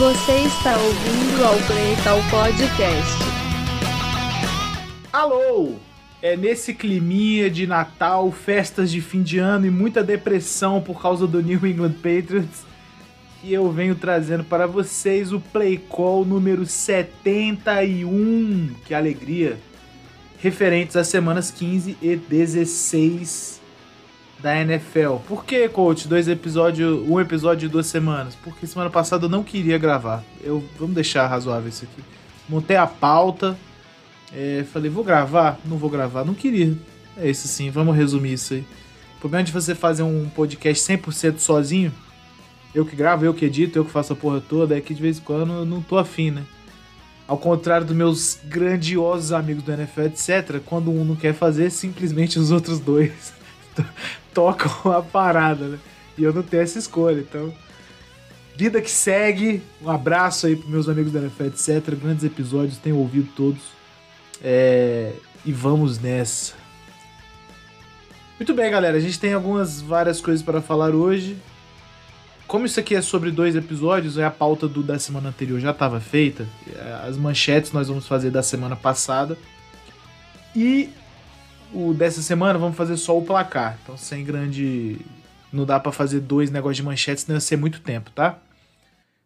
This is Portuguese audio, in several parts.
Você está ouvindo ao Playtal Podcast. Alô! É nesse climinha de Natal, festas de fim de ano e muita depressão por causa do New England Patriots que eu venho trazendo para vocês o Play Call número 71. Que alegria! Referentes às semanas 15 e 16 da NFL. Por que, coach? Dois episódios, um episódio de duas semanas? Porque semana passada eu não queria gravar. Eu vamos deixar razoável isso aqui. Montei a pauta, é, falei vou gravar, não vou gravar, não queria. É isso sim. Vamos resumir isso aí. O problema de você fazer um podcast 100% sozinho, eu que gravo, eu que edito, eu que faço a porra toda, é que de vez em quando eu não tô afim, né? Ao contrário dos meus grandiosos amigos do NFL, etc., quando um não quer fazer, simplesmente os outros dois tocam a parada, né? E eu não tenho essa escolha, então. Vida que segue, um abraço aí pros meus amigos da NFL, etc. Grandes episódios, tenho ouvido todos. É... E vamos nessa. Muito bem, galera, a gente tem algumas várias coisas para falar hoje. Como isso aqui é sobre dois episódios, a pauta do, da semana anterior já estava feita. As manchetes nós vamos fazer da semana passada. E o dessa semana vamos fazer só o placar. Então, sem grande. Não dá para fazer dois negócios de manchetes, senão ia ser muito tempo, tá?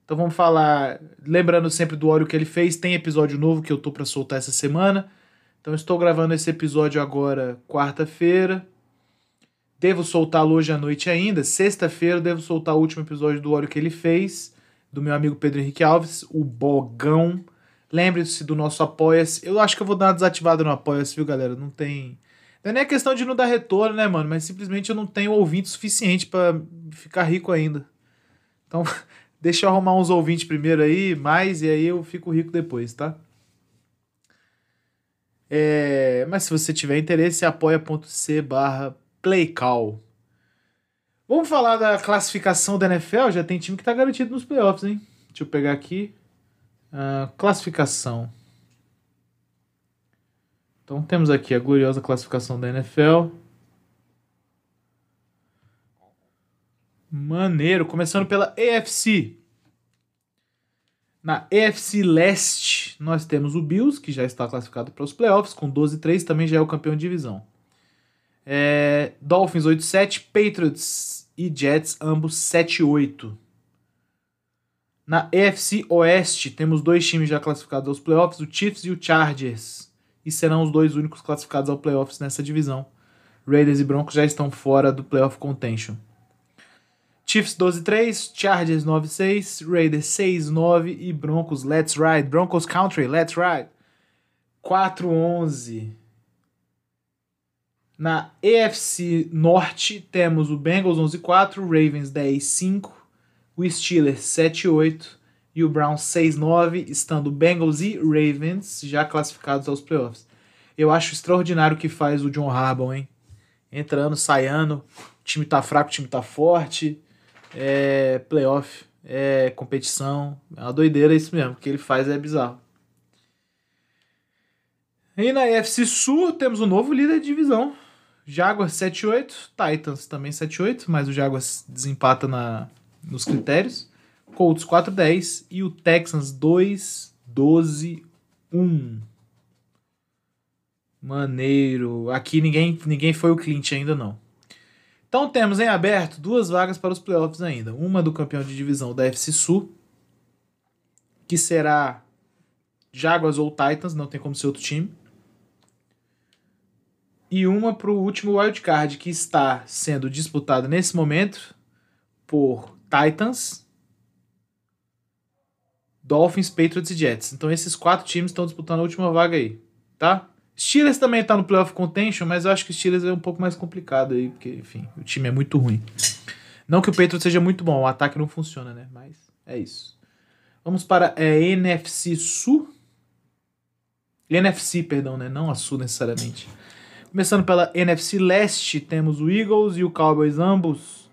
Então vamos falar. Lembrando sempre do óleo que ele fez, tem episódio novo que eu tô para soltar essa semana. Então estou gravando esse episódio agora, quarta-feira. Devo soltá-lo hoje à noite ainda. Sexta-feira devo soltar o último episódio do óleo que ele fez, do meu amigo Pedro Henrique Alves, o Bogão. Lembre-se do nosso Apoia-se. Eu acho que eu vou dar uma desativada no Apoia-se, viu, galera? Não tem não é nem questão de não dar retorno, né, mano? Mas simplesmente eu não tenho ouvinte suficiente para ficar rico ainda. Então, deixa eu arrumar uns ouvintes primeiro aí, mais, e aí eu fico rico depois, tá? É, mas se você tiver interesse, apoia.c barra playcall. Vamos falar da classificação da NFL? Já tem time que tá garantido nos playoffs, hein? Deixa eu pegar aqui. Uh, classificação. Então temos aqui a gloriosa classificação da NFL. Maneiro, começando pela AFC. Na AFC Leste, nós temos o Bills, que já está classificado para os playoffs, com 12-3, também já é o campeão de divisão. É, Dolphins 8-7, Patriots e Jets, ambos 7-8. Na AFC Oeste, temos dois times já classificados aos playoffs, o Chiefs e o Chargers e serão os dois únicos classificados ao playoffs nessa divisão. Raiders e Broncos já estão fora do playoff contention. Chiefs 12-3, Chargers 9-6, Raiders 6-9 e Broncos Let's Ride. Broncos Country, Let's Ride. 4-11. Na EFC Norte temos o Bengals 11-4, Ravens 10-5, o Steelers 7-8 e o Browns 6-9, estando Bengals e Ravens já classificados aos playoffs. Eu acho extraordinário o que faz o John Harbaugh, hein? Entrando, saindo, o time tá fraco, o time tá forte, é playoff, é competição, é uma doideira isso mesmo, o que ele faz é bizarro. E na FC Sul temos um novo líder de divisão, Jaguars 7-8, Titans também 7-8, mas o Jaguars desempata na, nos critérios. Colts 4-10 e o Texans 2-12-1. Maneiro. Aqui ninguém, ninguém foi o Clint ainda não. Então temos em aberto duas vagas para os playoffs ainda. Uma do campeão de divisão da FC Sul, que será Jaguars ou Titans, não tem como ser outro time. E uma para o último wildcard, que está sendo disputado nesse momento por Titans Dolphins, Patriots e Jets. Então esses quatro times estão disputando a última vaga aí, tá? Steelers também está no playoff contention, mas eu acho que Steelers é um pouco mais complicado aí, porque, enfim, o time é muito ruim. Não que o Patriots seja muito bom, o ataque não funciona, né? Mas é isso. Vamos para a é, NFC Sul. NFC, perdão, né? Não a Sul necessariamente. Começando pela NFC Leste, temos o Eagles e o Cowboys ambos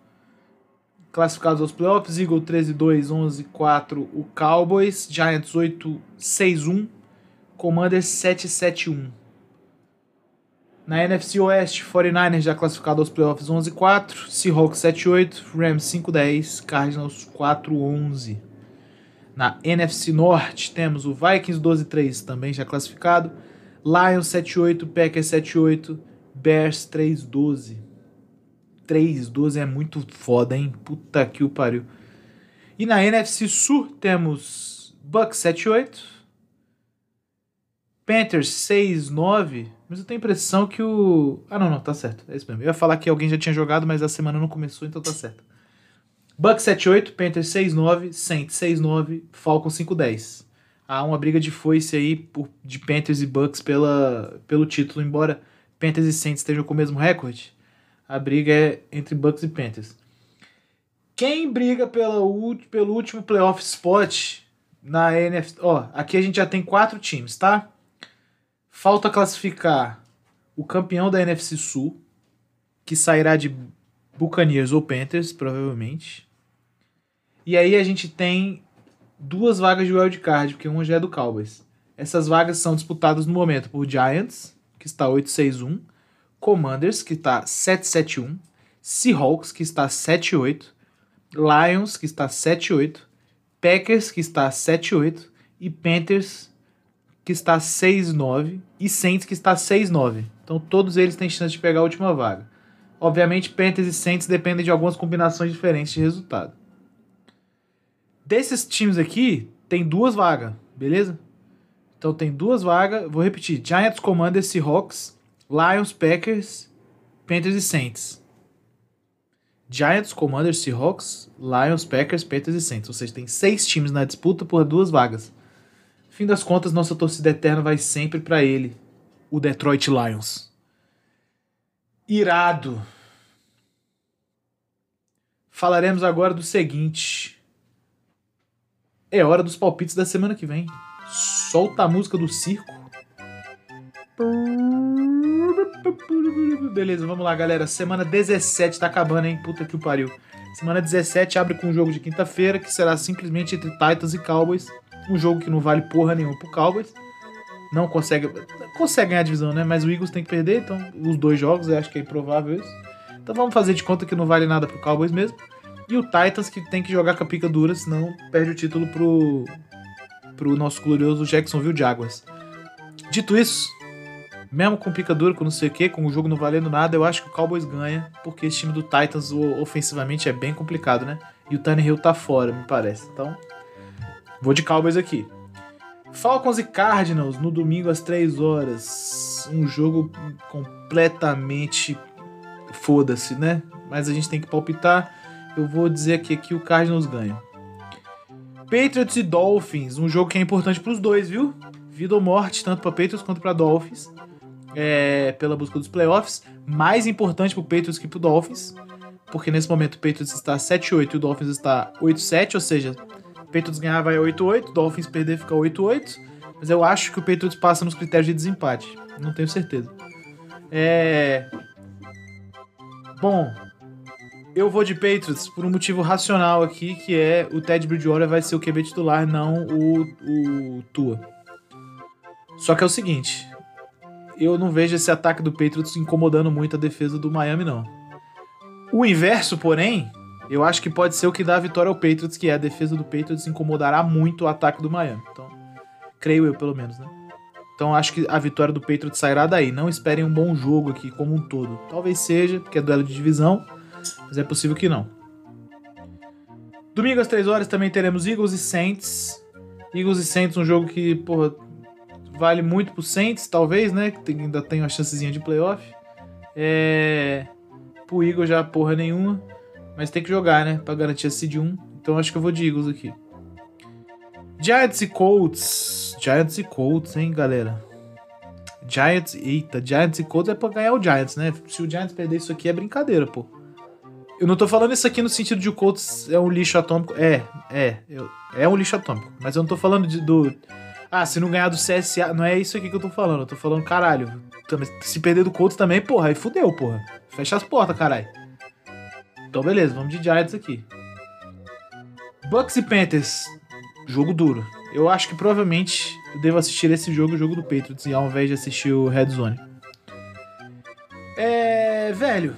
classificados aos playoffs, Eagle 13-2, 11-4 o Cowboys, Giants 8-6-1, Commanders 7-7-1. Na NFC Oeste, 49ers já classificado aos playoffs 11-4, Seahawks 7-8, Rams 5-10, Cardinals 4-11. Na NFC Norte temos o Vikings 12-3, também já classificado. Lions 7-8, Packers 7-8, Bears 3-12. 3-12 é muito foda, hein? Puta que o pariu. E na NFC Sul temos Bucks 7-8, Panthers 6-9. Mas eu tenho a impressão que o. Ah, não, não, tá certo. É isso mesmo. Eu ia falar que alguém já tinha jogado, mas a semana não começou, então tá certo. Bucks 7-8, Panthers 6-9, Saints 6-9, Falcons 5-10. Há uma briga de foice aí por, de Panthers e Bucks pela, pelo título, embora Panthers e Saints estejam com o mesmo recorde. A briga é entre Bucks e Panthers. Quem briga pela, pelo último playoff spot na NFC. Ó, aqui a gente já tem quatro times, tá? Falta classificar o campeão da NFC Sul, que sairá de Buccaneers ou Panthers, provavelmente. E aí a gente tem duas vagas de wildcard, porque uma já é do Cowboys. Essas vagas são disputadas no momento por Giants, que está 8-6-1, Commanders, que está 7-7-1, Seahawks, que está 7-8, Lions, que está 7-8, Packers, que está 7-8, e Panthers, que está 6-9 e Saints que está 6-9. Então todos eles têm chance de pegar a última vaga. Obviamente, Panthers e Saints dependem de algumas combinações diferentes de resultado. Desses times aqui, tem duas vagas, beleza? Então tem duas vagas, vou repetir: Giants, Commanders, Seahawks, Lions, Packers, Panthers e Saints. Giants, Commanders, Seahawks, Lions, Packers, Panthers e Saints. Ou seja, tem seis times na disputa por duas vagas fim das contas, nossa torcida eterna vai sempre para ele, o Detroit Lions. Irado. Falaremos agora do seguinte. É hora dos palpites da semana que vem. Solta a música do circo. Beleza, vamos lá, galera. Semana 17 tá acabando, hein? Puta que o pariu. Semana 17 abre com um jogo de quinta-feira, que será simplesmente entre Titans e Cowboys. Um jogo que não vale porra nenhuma pro Cowboys. Não consegue. Consegue ganhar a divisão, né? Mas o Eagles tem que perder, então os dois jogos, eu acho que é improvável isso. Então vamos fazer de conta que não vale nada pro Cowboys mesmo. E o Titans que tem que jogar com a pica dura, senão perde o título pro, pro nosso glorioso Jacksonville Jaguars. Dito isso, mesmo com pica dura, com não sei o que, com o jogo não valendo nada, eu acho que o Cowboys ganha, porque esse time do Titans ofensivamente é bem complicado, né? E o Tannehill tá fora, me parece. Então, Vou de Cowboys aqui. Falcons e Cardinals no domingo às 3 horas. Um jogo completamente foda-se, né? Mas a gente tem que palpitar. Eu vou dizer aqui que o Cardinals ganha. Patriots e Dolphins, um jogo que é importante para os dois, viu? Vida ou morte, tanto para Patriots quanto para Dolphins. É, pela busca dos playoffs. Mais importante para o Patriots que para o Dolphins. Porque nesse momento o Patriots está 7-8 e o Dolphins está 8-7, ou seja, Patriots ganhar vai 8-8, Dolphins perder fica 8-8, mas eu acho que o Patriots passa nos critérios de desempate. Não tenho certeza. É. Bom, eu vou de Patriots por um motivo racional aqui, que é o Ted Bridgewater vai ser o QB titular, não o, o Tua. Só que é o seguinte, eu não vejo esse ataque do Patriots incomodando muito a defesa do Miami, não. O inverso, porém, eu acho que pode ser o que dá a vitória ao Patriots, que é a defesa do Patriots incomodará muito o ataque do Miami. Então, creio eu, pelo menos, né? Então acho que a vitória do Patriots sairá daí. Não esperem um bom jogo aqui como um todo. Talvez seja, porque é duelo de divisão, mas é possível que não. Domingo às 3 horas também teremos Eagles e Saints. Eagles e Saints, um jogo que, porra, vale muito pro Saints, talvez, né? Que ainda tem uma chancezinha de playoff. É. Pro Eagles já porra nenhuma. Mas tem que jogar, né? Pra garantir a seed 1. Então acho que eu vou de Eagles aqui. Giants e Colts. Giants e Colts, hein, galera? Giants. Eita, Giants e Colts é pra ganhar o Giants, né? Se o Giants perder isso aqui é brincadeira, pô. Eu não tô falando isso aqui no sentido de o Colts é um lixo atômico. É, é. É um lixo atômico. Mas eu não tô falando de, do. Ah, se não ganhar do CSA. Não é isso aqui que eu tô falando. Eu tô falando, caralho. Se perder do Colts também, porra, aí fudeu, porra. Fecha as portas, caralho. Então, beleza, vamos de Giants aqui. Bucks e Panthers. Jogo duro. Eu acho que provavelmente eu devo assistir esse jogo, o jogo do Patriots, ao invés de assistir o Red Zone. É. Velho.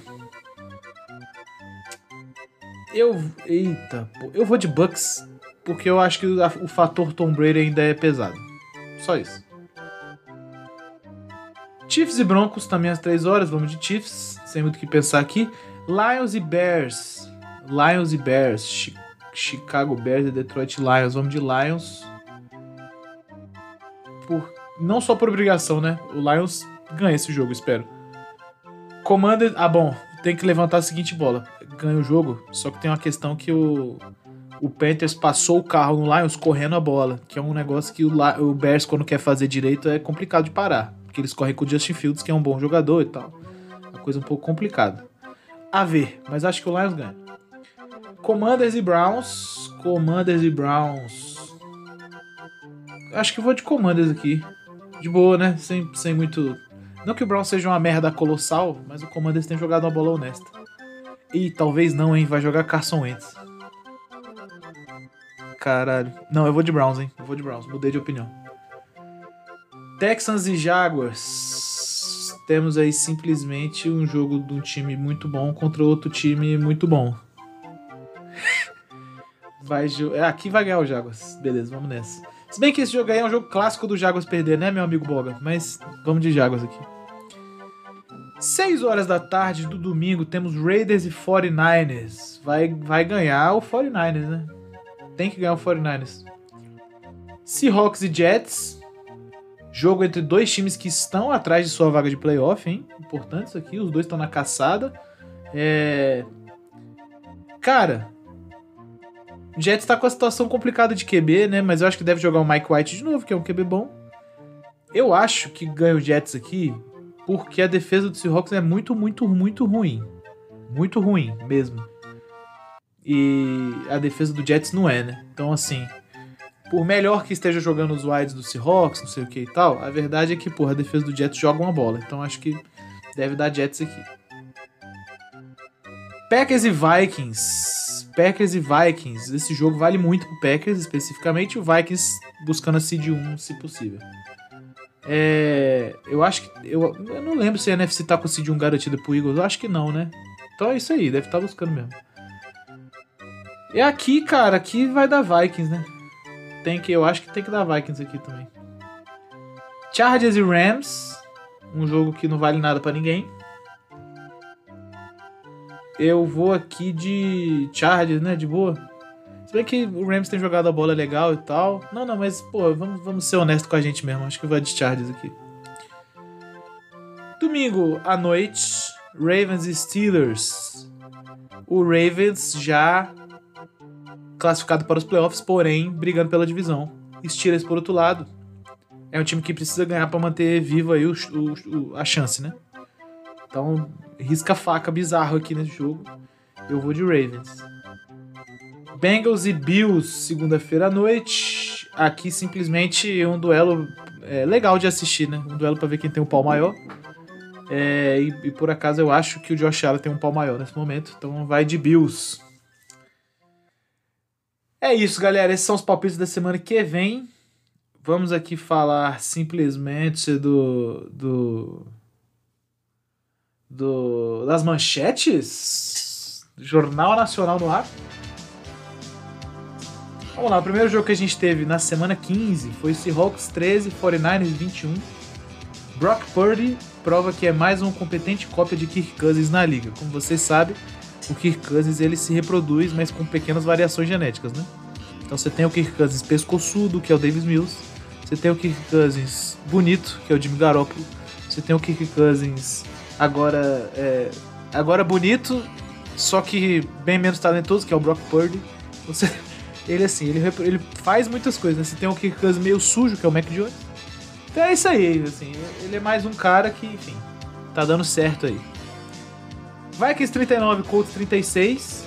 Eu. Eita, pô. Eu vou de Bucks. Porque eu acho que o, fator Tom Brady ainda é pesado. Só isso. Chiefs e Broncos também às 3 horas, vamos de Chiefs, sem muito o que pensar aqui. Lions e Bears. Lions e Bears. Chi Chicago Bears e Detroit Lions. Vamos de Lions. Por, não só por obrigação, né? O Lions ganha esse jogo, espero. Commander. Ah, bom. Tem que levantar a seguinte bola. Ganha o jogo, só que tem uma questão que o. O Panthers passou o carro no Lions correndo a bola, que é um negócio que o, o Bears, quando quer fazer direito, é complicado de parar. Porque eles correm com o Justin Fields, que é um bom jogador e tal. Uma coisa um pouco complicada. A ver, mas acho que o Lions ganha. Commanders e Browns. Commanders e Browns. Acho que vou de Commanders aqui. De boa, né? Sem, sem muito. Não que o Browns seja uma merda colossal, mas o Commanders tem jogado uma bola honesta. E talvez não, hein? Vai jogar Carson Wentz. Caralho. Não, eu vou de Browns, hein? Eu vou de Browns. Mudei de opinião. Texans e Jaguars. Temos aí simplesmente um jogo de um time muito bom contra outro time muito bom. vai é, Aqui vai ganhar o Jaguars. Beleza, vamos nessa. Se bem que esse jogo aí é um jogo clássico do Jaguars perder, né, meu amigo Boga? Mas vamos de Jaguars aqui. 6 horas da tarde do domingo temos Raiders e 49ers. Vai, vai ganhar o 49ers, né? Tem que ganhar o 49ers. Seahawks e Jets. Jogo entre dois times que estão atrás de sua vaga de playoff, hein? Importante isso aqui, os dois estão na caçada. É... Cara, o Jets tá com a situação complicada de QB, né? Mas eu acho que deve jogar o Mike White de novo, que é um QB bom. Eu acho que ganha o Jets aqui porque a defesa do Seahawks é muito, muito, muito ruim. Muito ruim mesmo. E a defesa do Jets não é, né? Então, assim, por melhor que esteja jogando os wides do Seahawks, não sei o que e tal, a verdade é que, porra, a defesa do Jets joga uma bola. Então, acho que deve dar Jets aqui. Packers e Vikings. Packers e Vikings. Esse jogo vale muito pro Packers, especificamente o Vikings buscando a seed 1, se possível. É, eu acho que. Eu, eu não lembro se a NFC tá com seed 1 garantida pro Eagles. Eu acho que não, né? Então é isso aí, deve estar tá buscando mesmo. E aqui, cara, aqui vai dar Vikings, né? Tem que, eu acho que tem que dar Vikings aqui também. Chargers e Rams. Um jogo que não vale nada para ninguém. Eu vou aqui de Chargers, né? De boa. Se bem que o Rams tem jogado a bola legal e tal. Não, não, mas, pô, vamos, vamos ser honestos com a gente mesmo. Acho que vai de Chargers aqui. Domingo à noite, Ravens e Steelers. O Ravens já classificado para os playoffs, porém brigando pela divisão. Steelers, por outro lado, é um time que precisa ganhar para manter viva aí o, o, a chance, né? Então, risca faca bizarro aqui nesse jogo. Eu vou de Ravens. Bengals e Bills, segunda-feira à noite. Aqui simplesmente um duelo é, legal de assistir, né? Um duelo para ver quem tem um pau maior. É, e, e, por acaso eu acho que o Josh Allen tem um pau maior nesse momento. Então vai de Bills. É isso, galera. Esses são os palpites da semana que vem. Vamos aqui falar simplesmente do. do. do das manchetes Jornal Nacional no ar. Vamos lá, o primeiro jogo que a gente teve na semana 15 foi Seahawks 13, 49ers 21. Brock Purdy prova que é mais uma competente cópia de Kirk Cousins na liga. Como vocês sabem, o Kirk Cousins ele se reproduz, mas com pequenas variações genéticas, né? Então você tem o Kirk Cousins pescoçudo, que é o Davis Mills. Você tem o Kirk Cousins bonito, que é o Jimmy Garoppolo. Você tem o Kirk Cousins agora é, agora bonito, só que bem menos talentoso, que é o Brock Purdy. Você, ele assim, ele, ele faz muitas coisas. Né? Você tem o Kirk Cousins meio sujo, que é o Mac Jones. Então é isso aí, assim, ele é mais um cara que, enfim, tá dando certo aí. Vikings 39, Colts 36.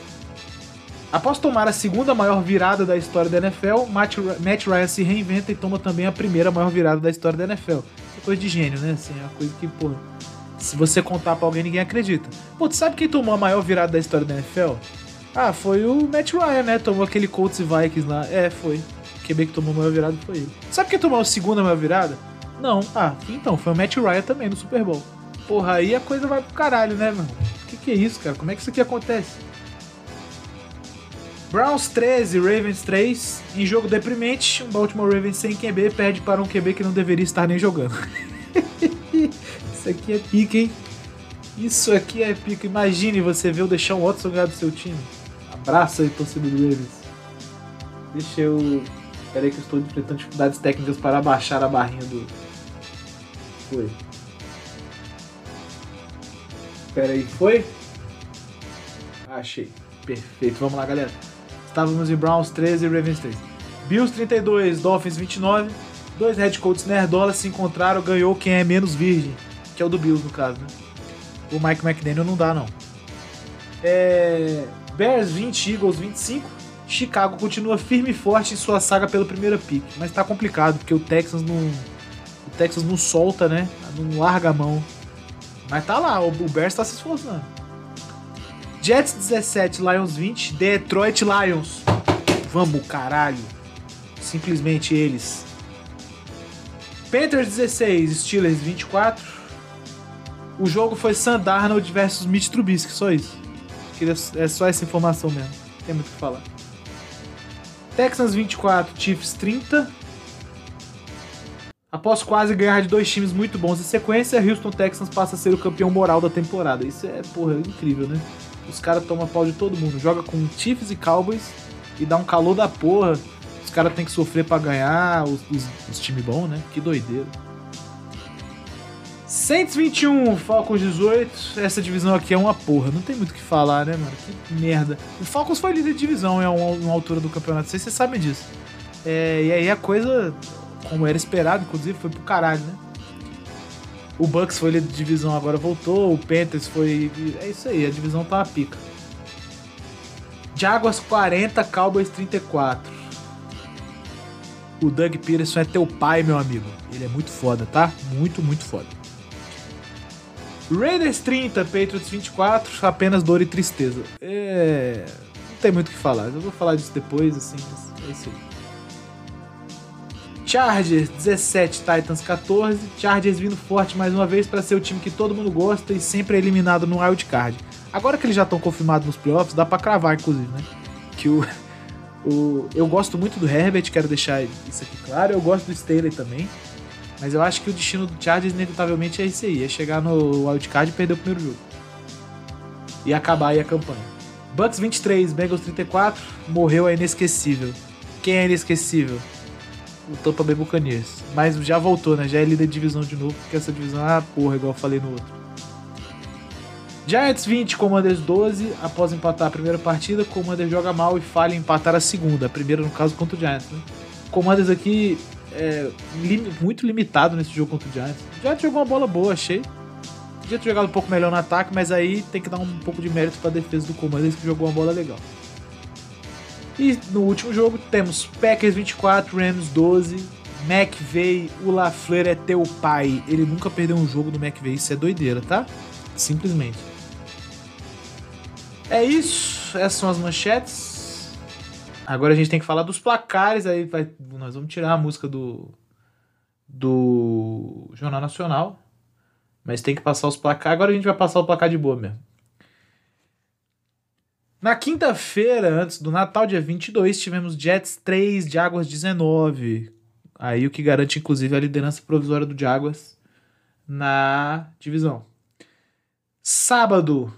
Após tomar a segunda maior virada da história da NFL, Matt, Ryan se reinventa e toma também a primeira maior virada da história da NFL. É coisa de gênio, né? Assim, é uma coisa que, pô, se você contar pra alguém, ninguém acredita. Pô, tu sabe quem tomou a maior virada da história da NFL? Ah, foi o Matt Ryan, né? Tomou aquele Colts e Vikings lá. É, foi. O QB que tomou a maior virada foi ele. Sabe quem tomou a segunda maior virada? Não. Ah, então, foi o Matt Ryan também no Super Bowl. Porra, aí a coisa vai pro caralho, né, mano? Que, que é isso, cara? Como é que isso aqui acontece? Browns 13, Ravens 3. Em jogo deprimente, um Baltimore Ravens sem QB perde para um QB que não deveria estar nem jogando. Isso aqui é pica, hein? Isso aqui é pica. Imagine você ver o Deshaun Watson ganhar do seu time. Abraço aí, torcedor do Ravens. Deixa eu. Pera aí que eu estou enfrentando dificuldades técnicas para abaixar a barrinha do. Foi. Pera aí, foi? Achei. Perfeito. Vamos lá, galera. Estávamos em Browns 13 e Ravens 3. Bills 32, Dolphins 29. Dois head coaches nerdolas se encontraram, ganhou quem é menos virgem, que é o do Bills no caso, né? O Mike McDaniel não dá não. É... Bears 20, Eagles 25. Chicago continua firme e forte em sua saga pelo primeiro pick, mas tá complicado porque o Texas não o Texas não solta, né? Não larga a mão. Mas tá lá, o Bears tá se esforçando. Jets 17, Lions 20, Detroit Lions. Vamos, caralho. Simplesmente eles. Panthers 16, Steelers 24. O jogo foi Sam Darnold versus Mitch Trubisky, só isso. É só essa informação mesmo. Tem muito o que falar. Texans 24, Chiefs 30. Após quase ganhar de dois times muito bons em sequência, Houston Texans passa a ser o campeão moral da temporada. Isso é, porra, incrível, né? Os caras tomam pau de todo mundo. Joga com Chiefs e Cowboys e dá um calor da porra. Os caras têm que sofrer para ganhar, os, os, os times bons, né? Que doideira. 121, Falcons 18. Essa divisão aqui é uma porra. Não tem muito o que falar, né, mano? Que merda. O Falcons foi líder de divisão em uma, uma altura do campeonato. Não sei se disso. É, e aí a coisa, como era esperado, inclusive, foi pro caralho, né? O Bucks foi líder de divisão, agora voltou. O Panthers foi. É isso aí, a divisão tá uma pica. Jaguars 40, Cowboys 34. O Doug Peterson é teu pai, meu amigo. Ele é muito foda, tá? Muito, muito foda. Raiders 30, Patriots 24, apenas dor e tristeza. É. Não tem muito o que falar. Eu vou falar disso depois, assim. É isso aí. Chargers 17, Titans 14. Chargers vindo forte mais uma vez para ser o time que todo mundo gosta e sempre é eliminado no wild card. Agora que eles já estão confirmados nos playoffs, dá para cravar inclusive, né? Que o, o eu gosto muito do Herbert, quero deixar isso aqui claro. Eu gosto do Staley também. Mas eu acho que o destino do Chargers inevitavelmente é esse aí, é chegar no wild card e perder o primeiro jogo. E acabar aí a campanha. Bucks 23, Bengals 34, morreu é inesquecível. Quem é inesquecível? O Tampa Bay Buccaneers. Mas já voltou, né? Já é líder de divisão de novo, porque essa divisão é ah, porra, igual eu falei no outro. Giants 20, Commanders 12. Após empatar a primeira partida, Commanders joga mal e falha em empatar a segunda. A primeira, no caso, contra o Giants, né? Commanders aqui é lim muito limitado nesse jogo contra o Giants. O Giants jogou uma bola boa, achei. Podia ter jogado um pouco melhor no ataque, mas aí tem que dar um pouco de mérito para a defesa do Commanders, que jogou uma bola legal. E no último jogo temos Packers 24, Rams 12. McVeigh, o LaFleur é teu pai. Ele nunca perdeu um jogo do McVeigh. Isso é doideira, tá? Simplesmente. É isso. Essas são as manchetes. Agora a gente tem que falar dos placares. Aí vai, nós vamos tirar a música do, do Jornal Nacional. Mas tem que passar os placares. Agora a gente vai passar o placar de boa mesmo. Na quinta-feira, antes do Natal, dia 22, tivemos Jets 3, Jaguars 19. Aí o que garante, inclusive, a liderança provisória do Jaguars na divisão. Sábado,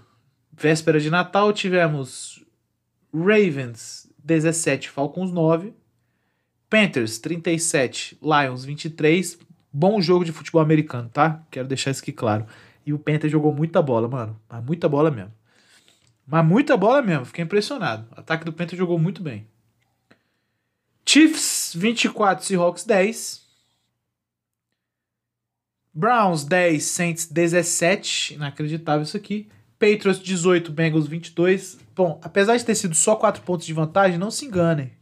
véspera de Natal, tivemos Ravens 17, Falcons 9. Panthers 37, Lions 23. Bom jogo de futebol americano, tá? Quero deixar isso aqui claro. E o Panthers jogou muita bola, mano. Muita bola mesmo. Mas muita bola mesmo, fiquei impressionado. O ataque do Penta jogou muito bem. Chiefs 24, Seahawks 10. Browns 10, Saints 17. Inacreditável isso aqui. Patriots 18, Bengals 22. Bom, apesar de ter sido só 4 pontos de vantagem, não se enganem.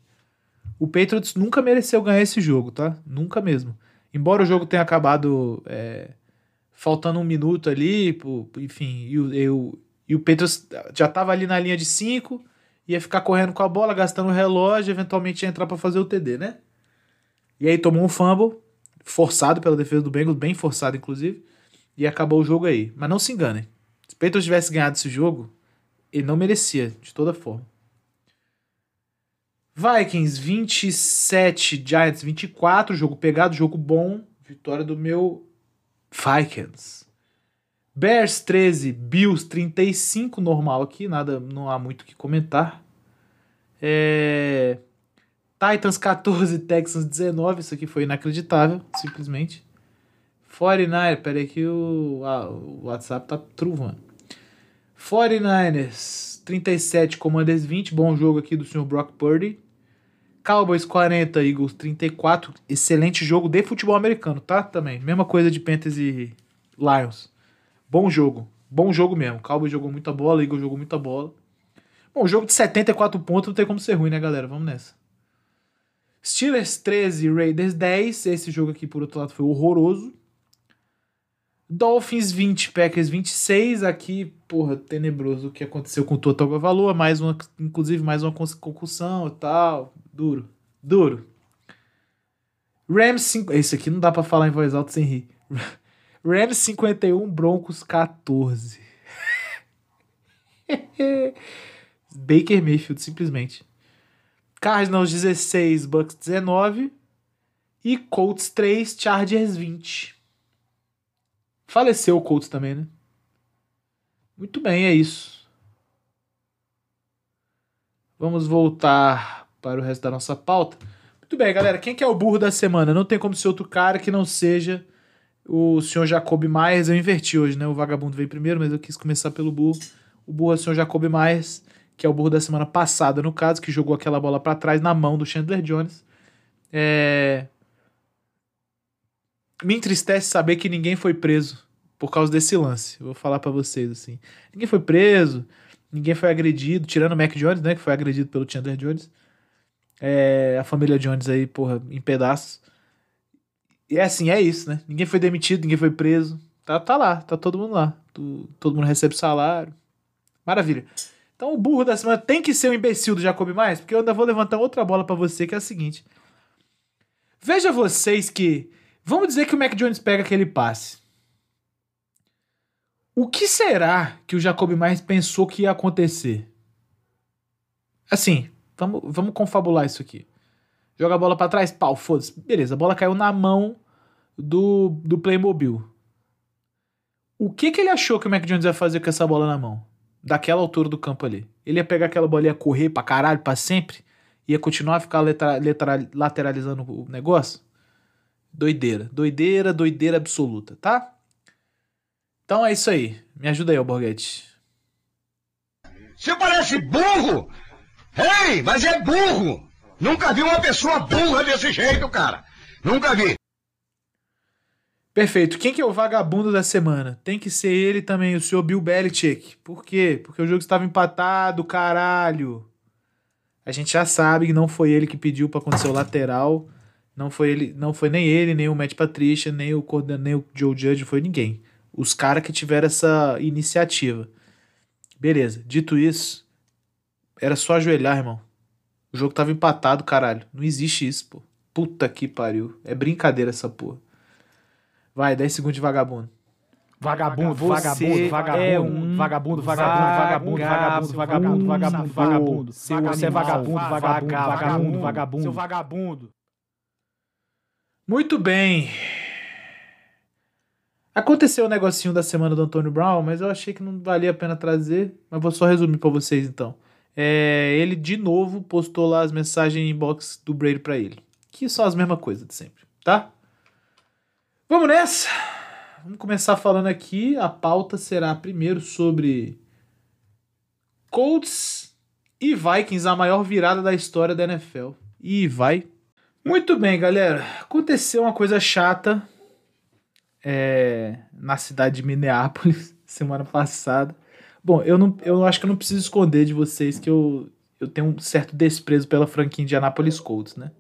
O Patriots nunca mereceu ganhar esse jogo, tá? Nunca mesmo. Embora o jogo tenha acabado é, faltando um minuto ali, enfim, eu, eu, e o Petros já estava ali na linha de 5, ia ficar correndo com a bola, gastando o relógio, eventualmente ia entrar para fazer o TD, né? E aí tomou um fumble, forçado pela defesa do Bengals, bem forçado inclusive, e acabou o jogo aí. Mas não se enganem. Se o tivesse ganhado esse jogo, ele não merecia, de toda forma. Vikings 27, Giants 24, jogo pegado, jogo bom, vitória do meu Vikings. Bears 13, Bills 35, normal aqui, nada, não há muito o que comentar. É... Titans 14, Texans 19, isso aqui foi inacreditável, simplesmente. 49, peraí que o, ah, o WhatsApp tá truvando. 49ers 37, Commanders 20, bom jogo aqui do Sr. Brock Purdy. Cowboys 40, Eagles 34. Excelente jogo de futebol americano, tá? Também. Mesma coisa de Panthers e Lions. Bom jogo. Bom jogo mesmo. Cowboys jogou muita bola, Eagles jogou muita bola. Bom, jogo de 74 pontos não tem como ser ruim, né, galera? Vamos nessa. Steelers 13, Raiders 10. Esse jogo aqui, por outro lado, foi horroroso. Dolphins 20, Packers 26. Aqui, porra, tenebroso o que aconteceu com o Total Valor. Mais uma, inclusive, mais uma concussão e tal. Duro. Duro. Rams 5. Esse aqui não dá para falar em voz alta sem rir. Rams 51, Broncos 14. Baker Mayfield, simplesmente. Cardinals 16, Bucks 19. E Colts 3, Chargers 20. Faleceu o Colts também, né? Muito bem, é isso. Vamos voltar para o resto da nossa pauta. Muito bem, galera. Quem que é o burro da semana? Não tem como ser outro cara que não seja o senhor Jacob Myers. Eu inverti hoje, né? O vagabundo veio primeiro, mas eu quis começar pelo burro. O burro é o senhor Jacob Myers, que é o burro da semana passada, no caso, que jogou aquela bola para trás na mão do Chandler Jones. É me entristece saber que ninguém foi preso por causa desse lance. Vou falar para vocês assim. Ninguém foi preso, ninguém foi agredido, tirando o Mac Jones, né, que foi agredido pelo Chandler Jones. É, a família Jones aí, porra, em pedaços. E é assim, é isso, né? Ninguém foi demitido, ninguém foi preso. Tá, tá lá, tá todo mundo lá. todo mundo recebe salário. Maravilha. Então o burro da semana tem que ser o imbecil do Jacob Mais, porque eu ainda vou levantar outra bola para você, que é a seguinte. Veja vocês que Vamos dizer que o Mac Jones pega aquele passe. O que será que o Jacob Myers pensou que ia acontecer? Assim, vamos, vamos confabular isso aqui. Joga a bola para trás, pau, foda-se. Beleza, a bola caiu na mão do, do Playmobil. O que, que ele achou que o Mac Jones ia fazer com essa bola na mão? Daquela altura do campo ali. Ele ia pegar aquela bola ia correr pra caralho, pra sempre? Ia continuar a ficar letra, letra, lateralizando o negócio? Doideira. Doideira, doideira absoluta, tá? Então é isso aí. Me ajuda aí, Alborguete. Você parece burro! Ei, mas é burro! Nunca vi uma pessoa burra desse jeito, cara! Nunca vi! Perfeito. Quem que é o vagabundo da semana? Tem que ser ele também, o senhor Bill Belichick. Por quê? Porque o jogo estava empatado, caralho. A gente já sabe que não foi ele que pediu para acontecer o lateral. Não foi ele, não foi nem ele, nem o Matt Patricia, nem o, nem o Joe Judge, foi ninguém. Os caras que tiveram essa iniciativa. Beleza, dito isso, era só ajoelhar, irmão. O jogo tava empatado, caralho. Não existe isso, pô. Puta que pariu. É brincadeira essa porra. Vai, 10 segundos de vagabundo. Vagabundo, vagabundo, vagabundo, é um vagabundo, vagabundo, vagabundo, vagabundo, vagabundo, vagabundo, vagabundo. Você é vagabundo, vagabundo, vagabundo, vagabundo. Seu vagabundo. Muito bem. Aconteceu o negocinho da semana do Antônio Brown, mas eu achei que não valia a pena trazer. Mas vou só resumir para vocês então. É, ele de novo postou lá as mensagens inbox do Brady para ele. Que são as mesmas coisas de sempre, tá? Vamos nessa! Vamos começar falando aqui. A pauta será primeiro sobre Colts e Vikings, a maior virada da história da NFL. E vai muito bem, galera. Aconteceu uma coisa chata é, na cidade de Minneapolis semana passada. Bom, eu, não, eu acho que eu não preciso esconder de vocês que eu, eu tenho um certo desprezo pela franquia Indianapolis Colts, né?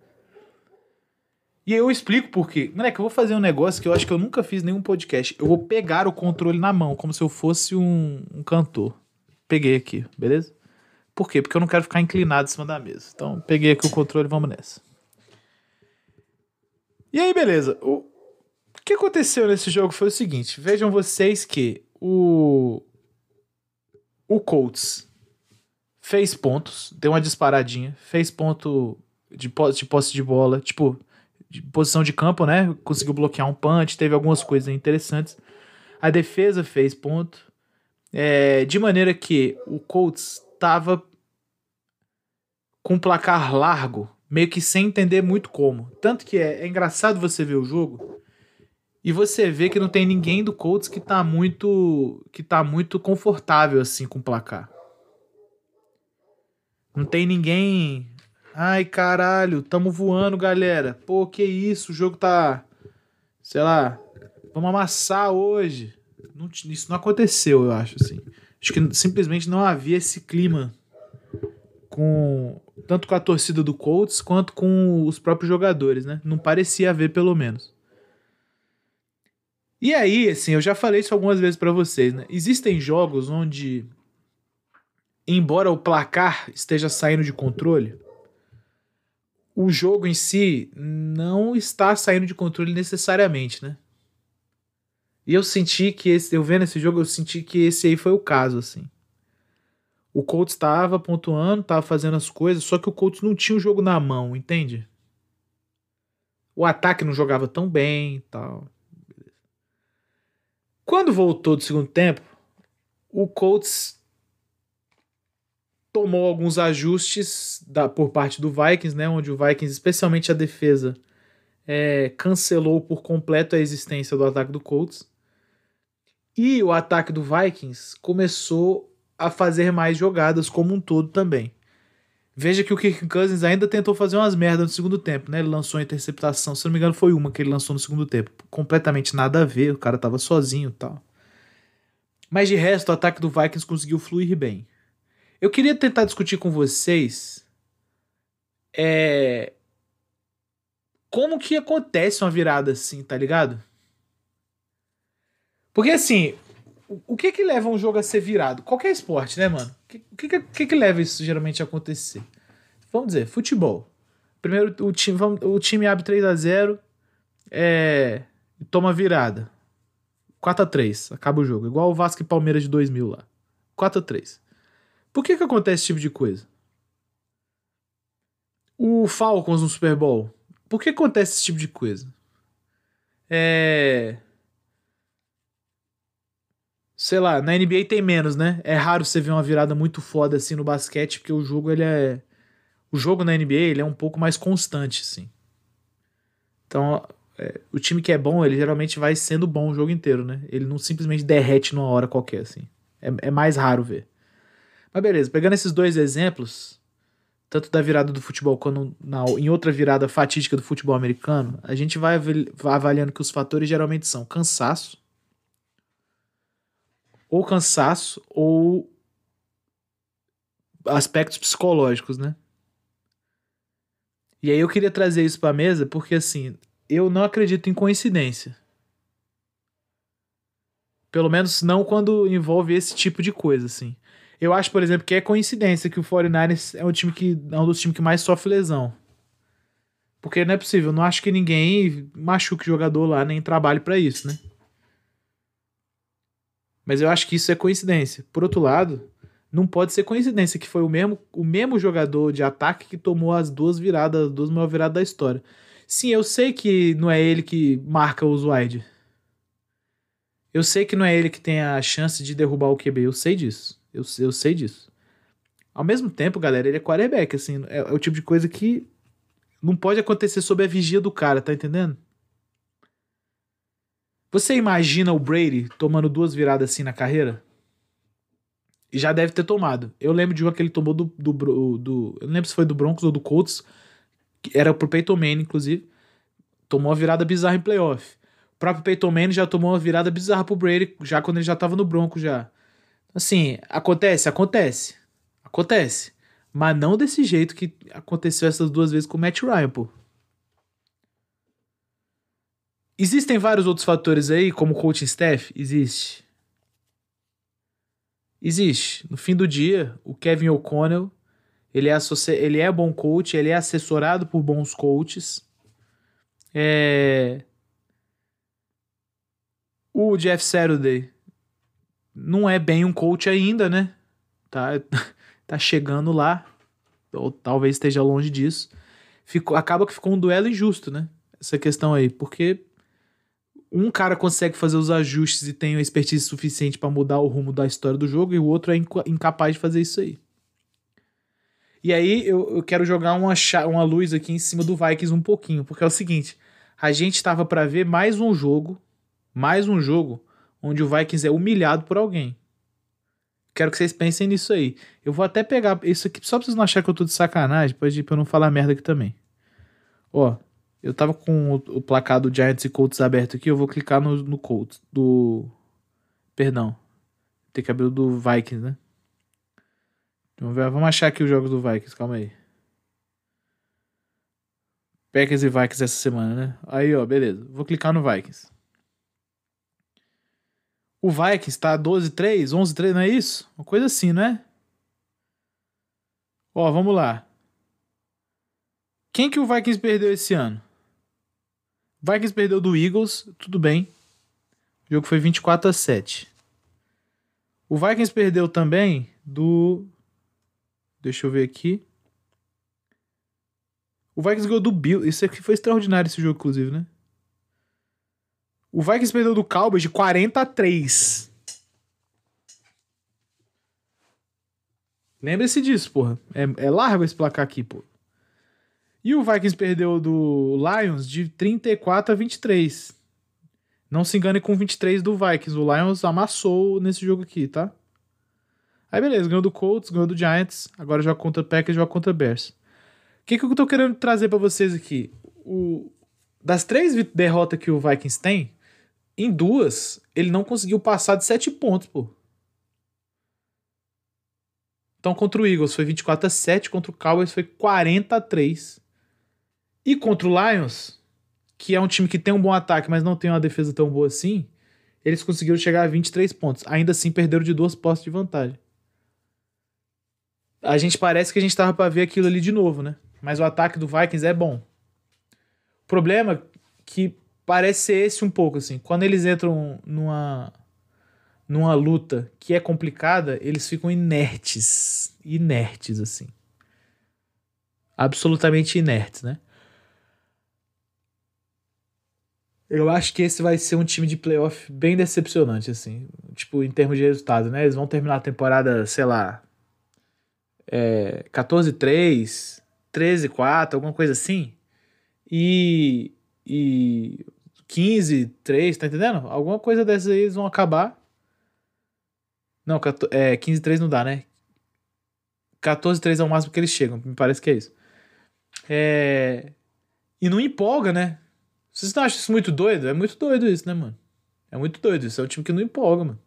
E eu explico por quê. Moleque, eu vou fazer um negócio que eu acho que eu nunca fiz nenhum podcast. Eu vou pegar o controle na mão, como se eu fosse um, um cantor. Peguei aqui, beleza? Por quê? Porque eu não quero ficar inclinado em cima da mesa. Então, peguei aqui o controle vamos nessa. E aí, beleza. O que aconteceu nesse jogo foi o seguinte: vejam vocês que o. O Colts fez pontos, deu uma disparadinha, fez ponto de de, posse de bola, tipo, de posição de campo, né? Conseguiu bloquear um punch, teve algumas coisas interessantes. A defesa fez ponto. É, de maneira que o Colts estava com um placar largo, meio que sem entender muito como. Tanto que é, é, engraçado você ver o jogo e você vê que não tem ninguém do Colts que tá muito que tá muito confortável assim com o placar. Não tem ninguém. Ai, caralho, tamo voando, galera. Pô, que isso, o jogo tá sei lá, vamos amassar hoje. Não, isso não aconteceu, eu acho assim. Acho que simplesmente não havia esse clima com tanto com a torcida do Colts quanto com os próprios jogadores, né? Não parecia haver pelo menos. E aí, assim, eu já falei isso algumas vezes para vocês, né? Existem jogos onde embora o placar esteja saindo de controle, o jogo em si não está saindo de controle necessariamente, né? E eu senti que esse, eu vendo esse jogo, eu senti que esse aí foi o caso, assim. O Colts estava pontuando, estava fazendo as coisas, só que o Colts não tinha o jogo na mão, entende? O ataque não jogava tão bem e tal. Quando voltou do segundo tempo, o Colts tomou alguns ajustes da, por parte do Vikings, né? Onde o Vikings, especialmente a defesa, é, cancelou por completo a existência do ataque do Colts. E o ataque do Vikings começou a fazer mais jogadas como um todo também. Veja que o Kirk Cousins ainda tentou fazer umas merdas no segundo tempo, né? Ele lançou a interceptação, se não me engano foi uma que ele lançou no segundo tempo. Completamente nada a ver, o cara tava sozinho e tal. Mas de resto, o ataque do Vikings conseguiu fluir bem. Eu queria tentar discutir com vocês é como que acontece uma virada assim, tá ligado? Porque assim, o que que leva um jogo a ser virado? Qualquer esporte, né, mano? O que, que, que, que leva isso geralmente a acontecer? Vamos dizer, futebol. Primeiro o time, o time abre 3 a 0 é, toma virada. 4 a 3 acaba o jogo. Igual o Vasco e Palmeiras de 2000 lá. 4 a 3 Por que que acontece esse tipo de coisa? O Falcons no Super Bowl. Por que acontece esse tipo de coisa? É sei lá, na NBA tem menos, né? É raro você ver uma virada muito foda assim no basquete, porque o jogo ele é o jogo na NBA ele é um pouco mais constante, assim. Então, é, o time que é bom, ele geralmente vai sendo bom o jogo inteiro, né? Ele não simplesmente derrete numa hora qualquer, assim. É, é mais raro ver. Mas beleza, pegando esses dois exemplos, tanto da virada do futebol quanto na, em outra virada fatídica do futebol americano, a gente vai avaliando que os fatores geralmente são cansaço, ou cansaço ou aspectos psicológicos, né? E aí eu queria trazer isso para mesa porque assim, eu não acredito em coincidência. Pelo menos não quando envolve esse tipo de coisa, assim. Eu acho, por exemplo, que é coincidência que o 49ers é um time que é um dos times que mais sofre lesão. Porque não é possível, não acho que ninguém machuque jogador lá, nem trabalhe para isso, né? Mas eu acho que isso é coincidência. Por outro lado, não pode ser coincidência que foi o mesmo, o mesmo jogador de ataque que tomou as duas viradas, as duas maiores viradas da história. Sim, eu sei que não é ele que marca os wide. Eu sei que não é ele que tem a chance de derrubar o QB. Eu sei disso. Eu, eu sei disso. Ao mesmo tempo, galera, ele é quarterback, assim. É, é o tipo de coisa que não pode acontecer sob a vigia do cara, tá entendendo? Você imagina o Brady tomando duas viradas assim na carreira? E já deve ter tomado. Eu lembro de uma que ele tomou do, do, do, Eu não lembro se foi do Broncos ou do Colts. Era pro Peyton Manning, inclusive. Tomou uma virada bizarra em playoff. O próprio Peyton Manning já tomou uma virada bizarra pro Brady, já quando ele já tava no Broncos já. Assim, acontece, acontece. Acontece. Mas não desse jeito que aconteceu essas duas vezes com o Matt Ryan, pô. Existem vários outros fatores aí, como coaching staff? Existe. Existe. No fim do dia, o Kevin O'Connell, ele é, ele é bom coach, ele é assessorado por bons coaches. É... O Jeff Saturday não é bem um coach ainda, né? Tá? tá chegando lá, ou talvez esteja longe disso. Ficou, acaba que ficou um duelo injusto, né? Essa questão aí, porque um cara consegue fazer os ajustes e tem a expertise suficiente para mudar o rumo da história do jogo e o outro é incapaz de fazer isso aí. E aí eu, eu quero jogar uma, uma luz aqui em cima do Vikings um pouquinho, porque é o seguinte, a gente estava para ver mais um jogo, mais um jogo onde o Vikings é humilhado por alguém. Quero que vocês pensem nisso aí. Eu vou até pegar isso aqui só pra vocês não acharem que eu tô de sacanagem, de, pra eu não falar merda aqui também. Ó, eu tava com o, o placar do Giants e Colts aberto aqui, eu vou clicar no, no Colts, do... Perdão. Tem que abrir o do Vikings, né? Vamos, ver, vamos achar aqui os jogos do Vikings, calma aí. Packers e Vikings essa semana, né? Aí, ó, beleza. Vou clicar no Vikings. O Vikings tá 12-3, 11-3, não é isso? Uma coisa assim, não é? Ó, vamos lá. Quem que o Vikings perdeu esse ano? Vikings perdeu do Eagles, tudo bem. O jogo foi 24 a 7. O Vikings perdeu também do. Deixa eu ver aqui. O Vikings ganhou do Bill. Isso aqui foi extraordinário esse jogo, inclusive, né? O Vikings perdeu do Cowboys de 40 a 3. Lembre-se disso, porra. É, é largo esse placar aqui, pô. E o Vikings perdeu do Lions de 34 a 23. Não se engane com 23 do Vikings. O Lions amassou nesse jogo aqui, tá? Aí beleza, ganhou do Colts, ganhou do Giants. Agora joga contra Packers, joga contra Bears. O que, que eu tô querendo trazer para vocês aqui? O, das três derrotas que o Vikings tem, em duas, ele não conseguiu passar de 7 pontos, pô. Então, contra o Eagles foi 24 a 7, contra o Cowboys foi 40 a 3. E contra o Lions, que é um time que tem um bom ataque, mas não tem uma defesa tão boa assim, eles conseguiram chegar a 23 pontos. Ainda assim, perderam de duas postes de vantagem. A gente parece que a gente tava para ver aquilo ali de novo, né? Mas o ataque do Vikings é bom. O problema é que parece ser esse um pouco, assim. Quando eles entram numa, numa luta que é complicada, eles ficam inertes. Inertes, assim. Absolutamente inertes, né? Eu acho que esse vai ser um time de playoff bem decepcionante, assim. Tipo, em termos de resultado, né? Eles vão terminar a temporada, sei lá, é, 14-3, 13-4, alguma coisa assim. E, e 15, 3, tá entendendo? Alguma coisa dessas aí eles vão acabar. Não, é, 15, 3 não dá, né? 14, 3 é o máximo que eles chegam, me parece que é isso. É... E não empolga, né? Vocês não acham isso muito doido? É muito doido isso, né, mano? É muito doido isso. É um time que não empolga, mano.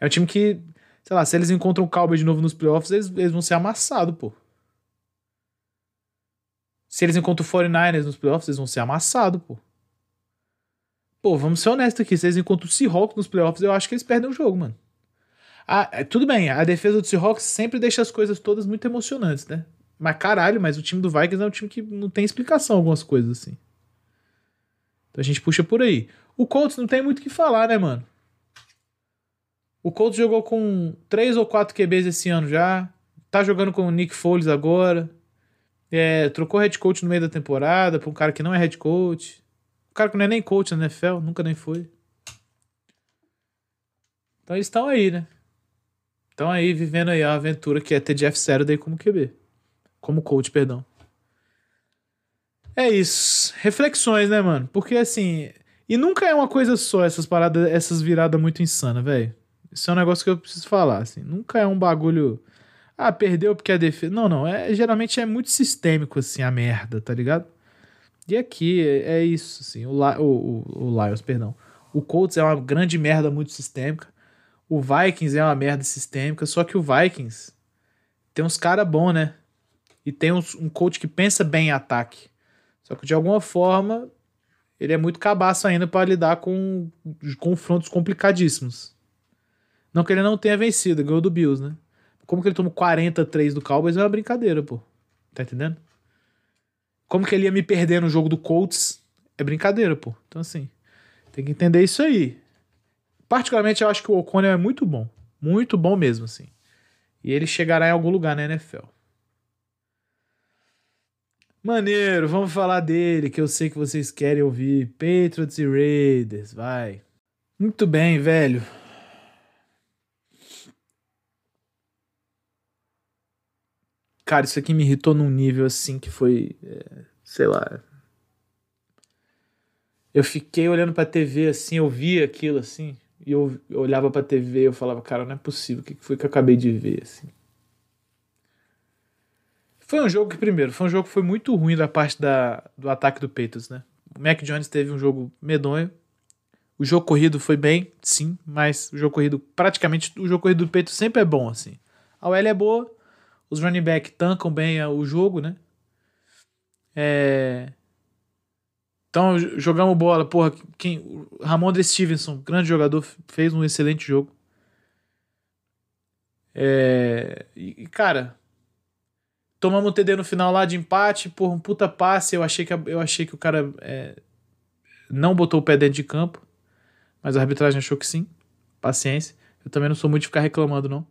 É um time que, sei lá, se eles encontram o Cowboy de novo nos playoffs, eles, eles vão ser amassados, pô. Se eles encontram o 49ers nos playoffs, eles vão ser amassados, pô. Pô, vamos ser honestos aqui. Se eles encontram o Seahawks nos playoffs, eu acho que eles perdem o jogo, mano. Ah, tudo bem, a defesa do Seahawks sempre deixa as coisas todas muito emocionantes, né? Mas caralho, mas o time do Vikings é um time que não tem explicação algumas coisas assim. Então a gente puxa por aí. O Colts não tem muito o que falar, né, mano? O Colts jogou com três ou quatro QBs esse ano já. Tá jogando com o Nick Foles agora. É, trocou head coach no meio da temporada pra um cara que não é head coach. O cara que não é nem coach na NFL, nunca nem foi. Então eles estão aí, né? Estão aí vivendo aí a aventura que é ter Jeff Saturday como QB. Como coach, perdão. É isso. Reflexões, né, mano? Porque assim. E nunca é uma coisa só essas paradas, essas viradas muito insanas, velho. Isso é um negócio que eu preciso falar, assim. Nunca é um bagulho. Ah, perdeu porque a defesa. Não, não. É, geralmente é muito sistêmico, assim, a merda, tá ligado? E aqui é, é isso, assim. O, o, o, o Lions, perdão. O Colts é uma grande merda muito sistêmica. O Vikings é uma merda sistêmica. Só que o Vikings tem uns cara bom, né? E tem uns, um coach que pensa bem em ataque. Só que de alguma forma ele é muito cabaço ainda para lidar com confrontos complicadíssimos. Não que ele não tenha vencido, ganhou do Bills, né? Como que ele tomou 43 do Cowboys é uma brincadeira, pô. Tá entendendo? Como que ele ia me perder no jogo do Colts? É brincadeira, pô. Então, assim, tem que entender isso aí. Particularmente, eu acho que o O'Connell é muito bom. Muito bom mesmo, assim. E ele chegará em algum lugar na NFL. Maneiro, vamos falar dele, que eu sei que vocês querem ouvir. Patriots e Raiders, vai. Muito bem, velho. Cara, isso aqui me irritou num nível assim que foi. É, sei lá. Eu fiquei olhando pra TV assim, eu via aquilo assim. E eu, eu olhava pra TV e eu falava, cara, não é possível. O que foi que eu acabei de ver, assim? Foi um jogo que, primeiro, foi um jogo que foi muito ruim da parte da, do ataque do Peitos, né? O Mac Jones teve um jogo medonho. O jogo corrido foi bem, sim, mas o jogo corrido, praticamente, o jogo corrido do Peitos sempre é bom, assim. A OL é boa, os running back tancam bem o jogo, né? É... Então, jogamos bola. Porra, quem, Ramondre Stevenson, grande jogador, fez um excelente jogo. É, e, cara, tomamos um TD no final lá de empate por um puta passe. Eu achei que, eu achei que o cara é, não botou o pé dentro de campo, mas a arbitragem achou que sim. Paciência. Eu também não sou muito de ficar reclamando, não.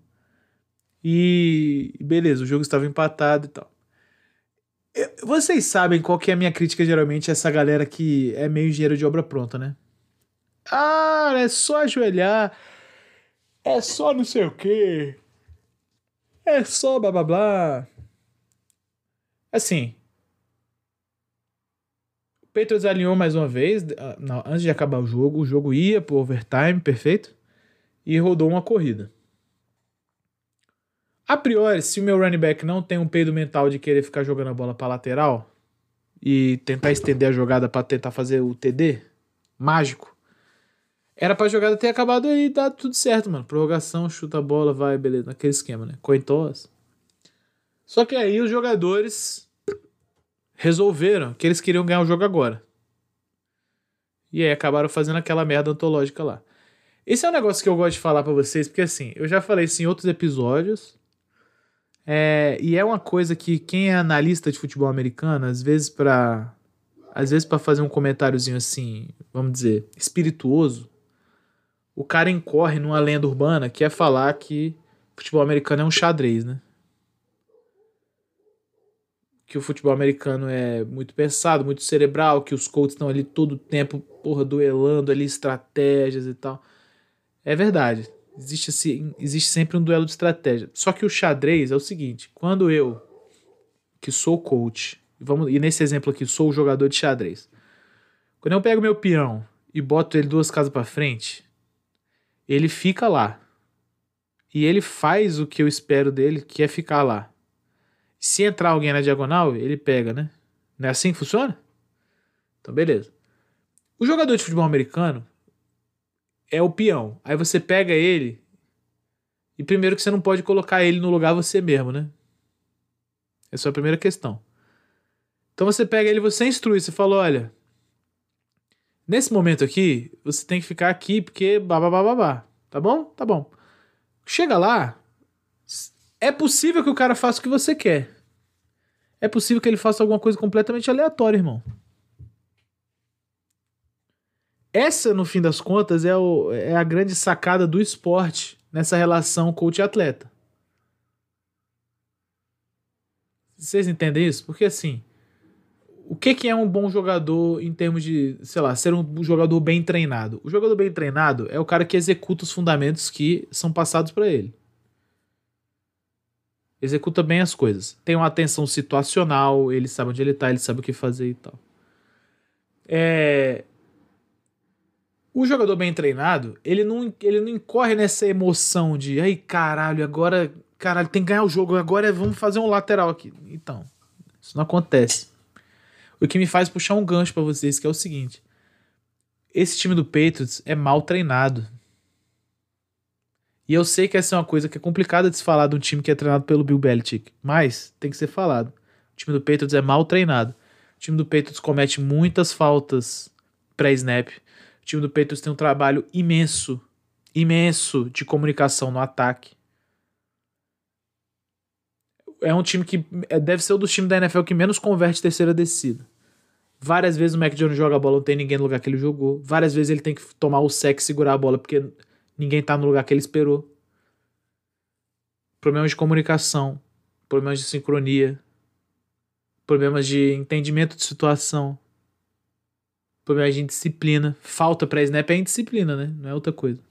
E beleza, o jogo estava empatado e tal. Vocês sabem qual que é a minha crítica geralmente a essa galera que é meio engenheiro de obra pronta, né? Ah, é só ajoelhar. É só não sei o quê. É só blá blá blá. Assim. O Patriots alinhou mais uma vez. Ah, antes de acabar o jogo, o jogo ia pro overtime, perfeito. E rodou uma corrida. A priori, se o meu running back não tem um peido mental de querer ficar jogando a bola para lateral e tentar estender a jogada para tentar fazer o TD mágico, era pra jogada ter acabado aí e dar tudo certo, mano. Prorrogação, chuta a bola, vai, beleza. Naquele esquema, né? Coin toss. Só que aí os jogadores resolveram que eles queriam ganhar o jogo agora. E aí acabaram fazendo aquela merda antológica lá. Esse é um negócio que eu gosto de falar para vocês, porque assim, eu já falei isso em outros episódios. É, e é uma coisa que quem é analista de futebol americano, às vezes para às vezes para fazer um comentáriozinho assim, vamos dizer, espirituoso, o cara incorre numa lenda urbana que é falar que futebol americano é um xadrez, né? Que o futebol americano é muito pensado, muito cerebral, que os coaches estão ali todo o tempo, porra, duelando ali estratégias e tal. É verdade existe, assim, existe sempre um duelo de estratégia. Só que o xadrez é o seguinte: quando eu, que sou coach, vamos, e nesse exemplo aqui, sou o jogador de xadrez, quando eu pego meu peão e boto ele duas casas para frente, ele fica lá. E ele faz o que eu espero dele, que é ficar lá. Se entrar alguém na diagonal, ele pega, né? Não é assim que funciona? Então, beleza. O jogador de futebol americano, é o peão. Aí você pega ele. E primeiro que você não pode colocar ele no lugar você mesmo, né? Essa é a primeira questão. Então você pega ele, você instrui, você fala, olha, nesse momento aqui, você tem que ficar aqui porque babá, tá bom? Tá bom. Chega lá, é possível que o cara faça o que você quer. É possível que ele faça alguma coisa completamente aleatória, irmão. Essa, no fim das contas, é, o, é a grande sacada do esporte nessa relação coach-atleta. Vocês entendem isso? Porque assim, o que, que é um bom jogador em termos de, sei lá, ser um jogador bem treinado? O jogador bem treinado é o cara que executa os fundamentos que são passados para ele. Executa bem as coisas. Tem uma atenção situacional, ele sabe onde ele tá, ele sabe o que fazer e tal. É, o jogador bem treinado, ele não, ele não incorre nessa emoção de, ai caralho, agora, caralho, tem que ganhar o jogo, agora vamos fazer um lateral aqui. Então, isso não acontece. O que me faz puxar um gancho para vocês, que é o seguinte: esse time do Patriots é mal treinado. E eu sei que essa é uma coisa que é complicada de se falar de um time que é treinado pelo Bill Belichick, mas tem que ser falado. O time do Patriots é mal treinado. O time do Patriots comete muitas faltas pré-snap time do Patriots tem um trabalho imenso, imenso de comunicação no ataque. É um time que é, deve ser um dos times da NFL que menos converte terceira descida. Várias vezes o Mac Jones joga a bola, não tem ninguém no lugar que ele jogou. Várias vezes ele tem que tomar o sec e segurar a bola porque ninguém tá no lugar que ele esperou. problemas de comunicação, problemas de sincronia, problemas de entendimento de situação, problemas de indisciplina. Falta para snap é indisciplina, né? Não é outra coisa.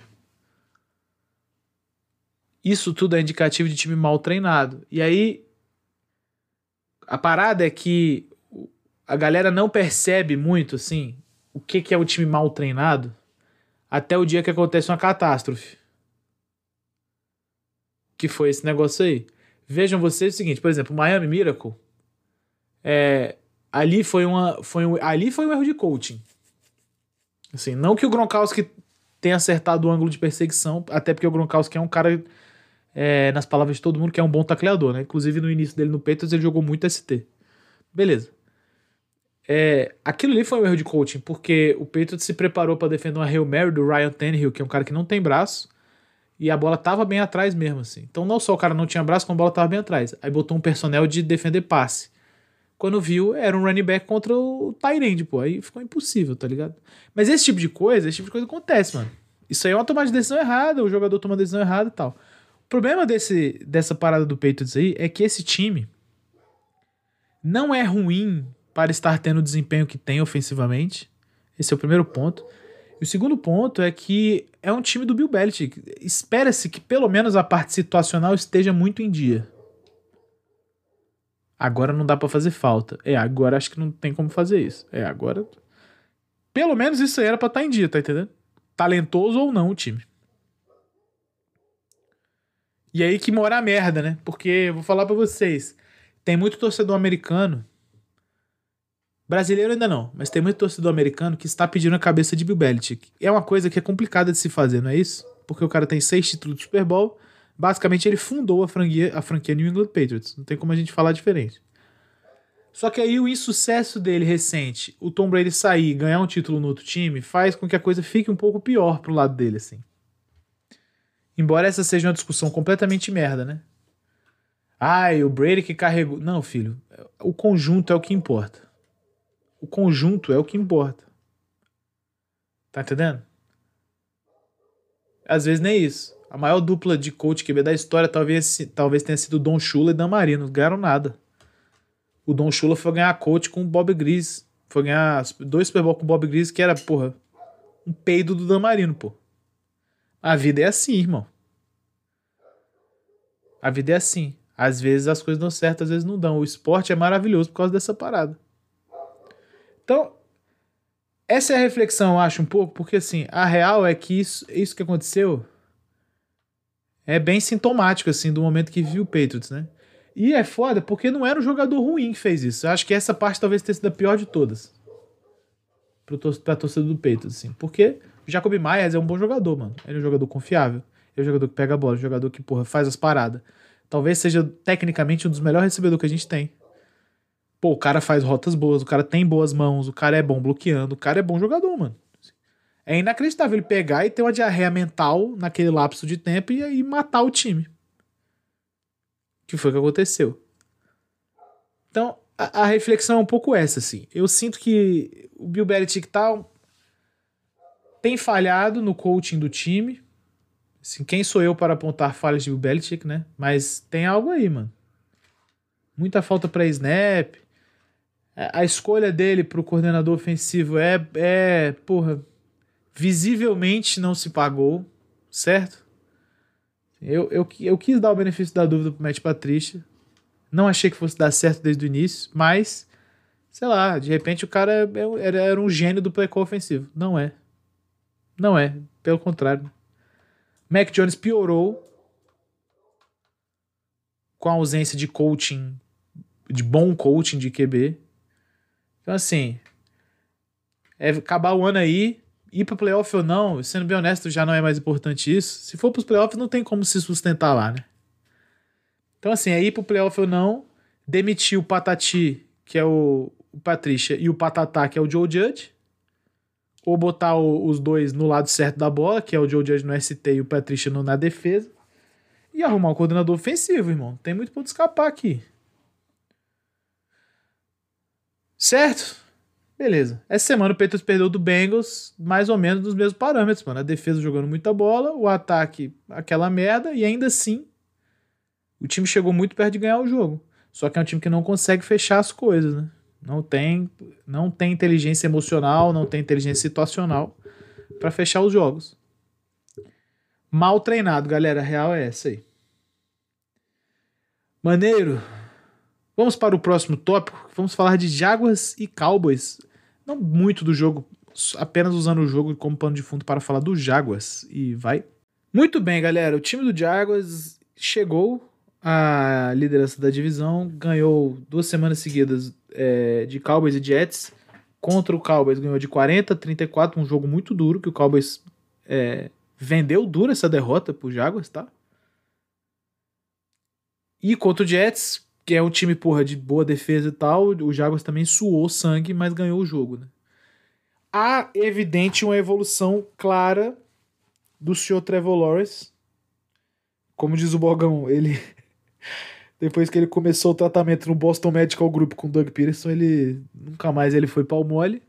Isso tudo é indicativo de time mal treinado. E aí a parada é que a galera não percebe muito assim o que, que é o time mal treinado até o dia que acontece uma catástrofe. Que foi esse negócio aí. Vejam vocês o seguinte, por exemplo, Miami Miracle, é, ali foi uma, foi um, ali foi um erro de coaching. Assim, não que o Gronkowski tenha acertado o ângulo de perseguição, até porque o Gronkowski é um cara, é, nas palavras de todo mundo, que é um bom tacleador, né? Inclusive no início dele no Patriots ele jogou muito ST. Beleza. É, aquilo ali foi um erro de coaching, porque o Patriots se preparou para defender uma Hail Mary do Ryan Tannehill, que é um cara que não tem braço, e a bola tava bem atrás mesmo, assim. Então não só o cara não tinha braço, como a bola tava bem atrás. Aí botou um personnel de defender passe. Quando viu, era um running back contra o Tyrande, pô. Aí ficou impossível, tá ligado? Mas esse tipo de coisa, esse tipo de coisa acontece, mano. Isso aí é uma tomada de decisão errada, o jogador toma decisão errada e tal. O problema desse, dessa parada do Patriots aí é que esse time não é ruim para estar tendo o desempenho que tem ofensivamente. Esse é o primeiro ponto. E o segundo ponto é que é um time do Bill Belichick. Espera-se que pelo menos a parte situacional esteja muito em dia. Agora não dá para fazer falta. É, agora acho que não tem como fazer isso. É, agora. Pelo menos isso aí era pra estar tá em dia, tá entendendo? Talentoso ou não o time. E aí que mora a merda, né? Porque, vou falar para vocês, tem muito torcedor americano. Brasileiro ainda não, mas tem muito torcedor americano que está pedindo a cabeça de Bill Belichick. É uma coisa que é complicada de se fazer, não é isso? Porque o cara tem seis títulos de Super Bowl. Basicamente, ele fundou a franquia, a franquia New England Patriots. Não tem como a gente falar diferente. Só que aí o insucesso dele recente, o Tom Brady sair e ganhar um título no outro time, faz com que a coisa fique um pouco pior pro lado dele, assim. Embora essa seja uma discussão completamente merda, né? Ai, o Brady que carregou. Não, filho. O conjunto é o que importa. O conjunto é o que importa. Tá entendendo? Às vezes nem isso. A maior dupla de coach que da história talvez, talvez tenha sido Don Shula e Dan Marino. Não ganharam nada. O Don Shula foi ganhar coach com o Bob Gris. Foi ganhar dois Super Bowl com o Bob Gris, que era, porra, um peido do Dan Marino, pô. A vida é assim, irmão. A vida é assim. Às vezes as coisas dão certo, às vezes não dão. O esporte é maravilhoso por causa dessa parada. Então, essa é a reflexão, eu acho, um pouco, porque assim, a real é que isso, isso que aconteceu é bem sintomático, assim, do momento que viu o Patriots, né? E é foda porque não era um jogador ruim que fez isso. Eu acho que essa parte talvez tenha sido a pior de todas. Pro tor pra torcida do Patriots, assim. Porque o Jacob Myers é um bom jogador, mano. Ele é um jogador confiável. Ele é um jogador que pega a bola, um jogador que, porra, faz as paradas. Talvez seja tecnicamente um dos melhores recebedores que a gente tem. Pô, o cara faz rotas boas, o cara tem boas mãos, o cara é bom bloqueando, o cara é bom jogador, mano. É inacreditável ele pegar e ter uma diarreia mental naquele lapso de tempo e aí matar o time. Que foi o que aconteceu. Então, a, a, reflexão é um pouco essa, assim. Eu sinto que o Bill Belichick tá, tem falhado no coaching do time. Assim, quem sou eu para apontar falhas de Bill Belichick, né? Mas tem algo aí, mano. Muita falta para snap. A escolha dele para o coordenador ofensivo é, é, porra, visivelmente não se pagou, certo? Eu, eu, eu quis dar o benefício da dúvida pro Matt Patrícia. Não achei que fosse dar certo desde o início, mas, sei lá, de repente o cara é era, era um gênio do play call ofensivo. Não é. Não é. Pelo contrário. Mac Jones piorou com a ausência de coaching, de bom coaching de QB. Então, assim, é acabar o ano aí, ir pro playoff ou não, sendo bem honesto, já não é mais importante isso. Se for pros playoffs, não tem como se sustentar lá, né? Então, assim, é ir pro playoff ou não, demitir o Patati, que é o, o Patrícia, e o Patatá, que é o Joe Judge, ou botar o, os dois no lado certo da bola, que é o Joe Judge no ST e o Patrícia na defesa, e arrumar um coordenador ofensivo, irmão. Tem muito ponto escapar aqui. Certo? Beleza. Essa semana o Patriots perdeu do Bengals mais ou menos nos mesmos parâmetros, mano. A defesa jogando muita bola, o ataque aquela merda, e ainda assim O time chegou muito perto de ganhar o jogo. Só que é um time que não consegue fechar as coisas, né? Não tem, não tem inteligência emocional, não tem inteligência situacional para fechar os jogos. Mal treinado, galera. A real é essa aí. Maneiro. Vamos para o próximo tópico. Vamos falar de Jaguars e Cowboys. Não muito do jogo, apenas usando o jogo como pano de fundo para falar do Jaguars. E vai. Muito bem, galera. O time do Jaguars chegou à liderança da divisão, ganhou duas semanas seguidas é, de Cowboys e Jets. Contra o Cowboys ganhou de 40 a 34, um jogo muito duro que o Cowboys é, vendeu duro essa derrota pro Jaguars, tá? E contra o Jets, que é um time, porra, de boa defesa e tal, o Jaguars também suou sangue, mas ganhou o jogo, né? Há evidente uma evolução clara do senhor Trevor Lawrence. Como diz o Bogão, ele depois que ele começou o tratamento no Boston Medical Group com o Doug Peterson, ele nunca mais ele foi pau mole.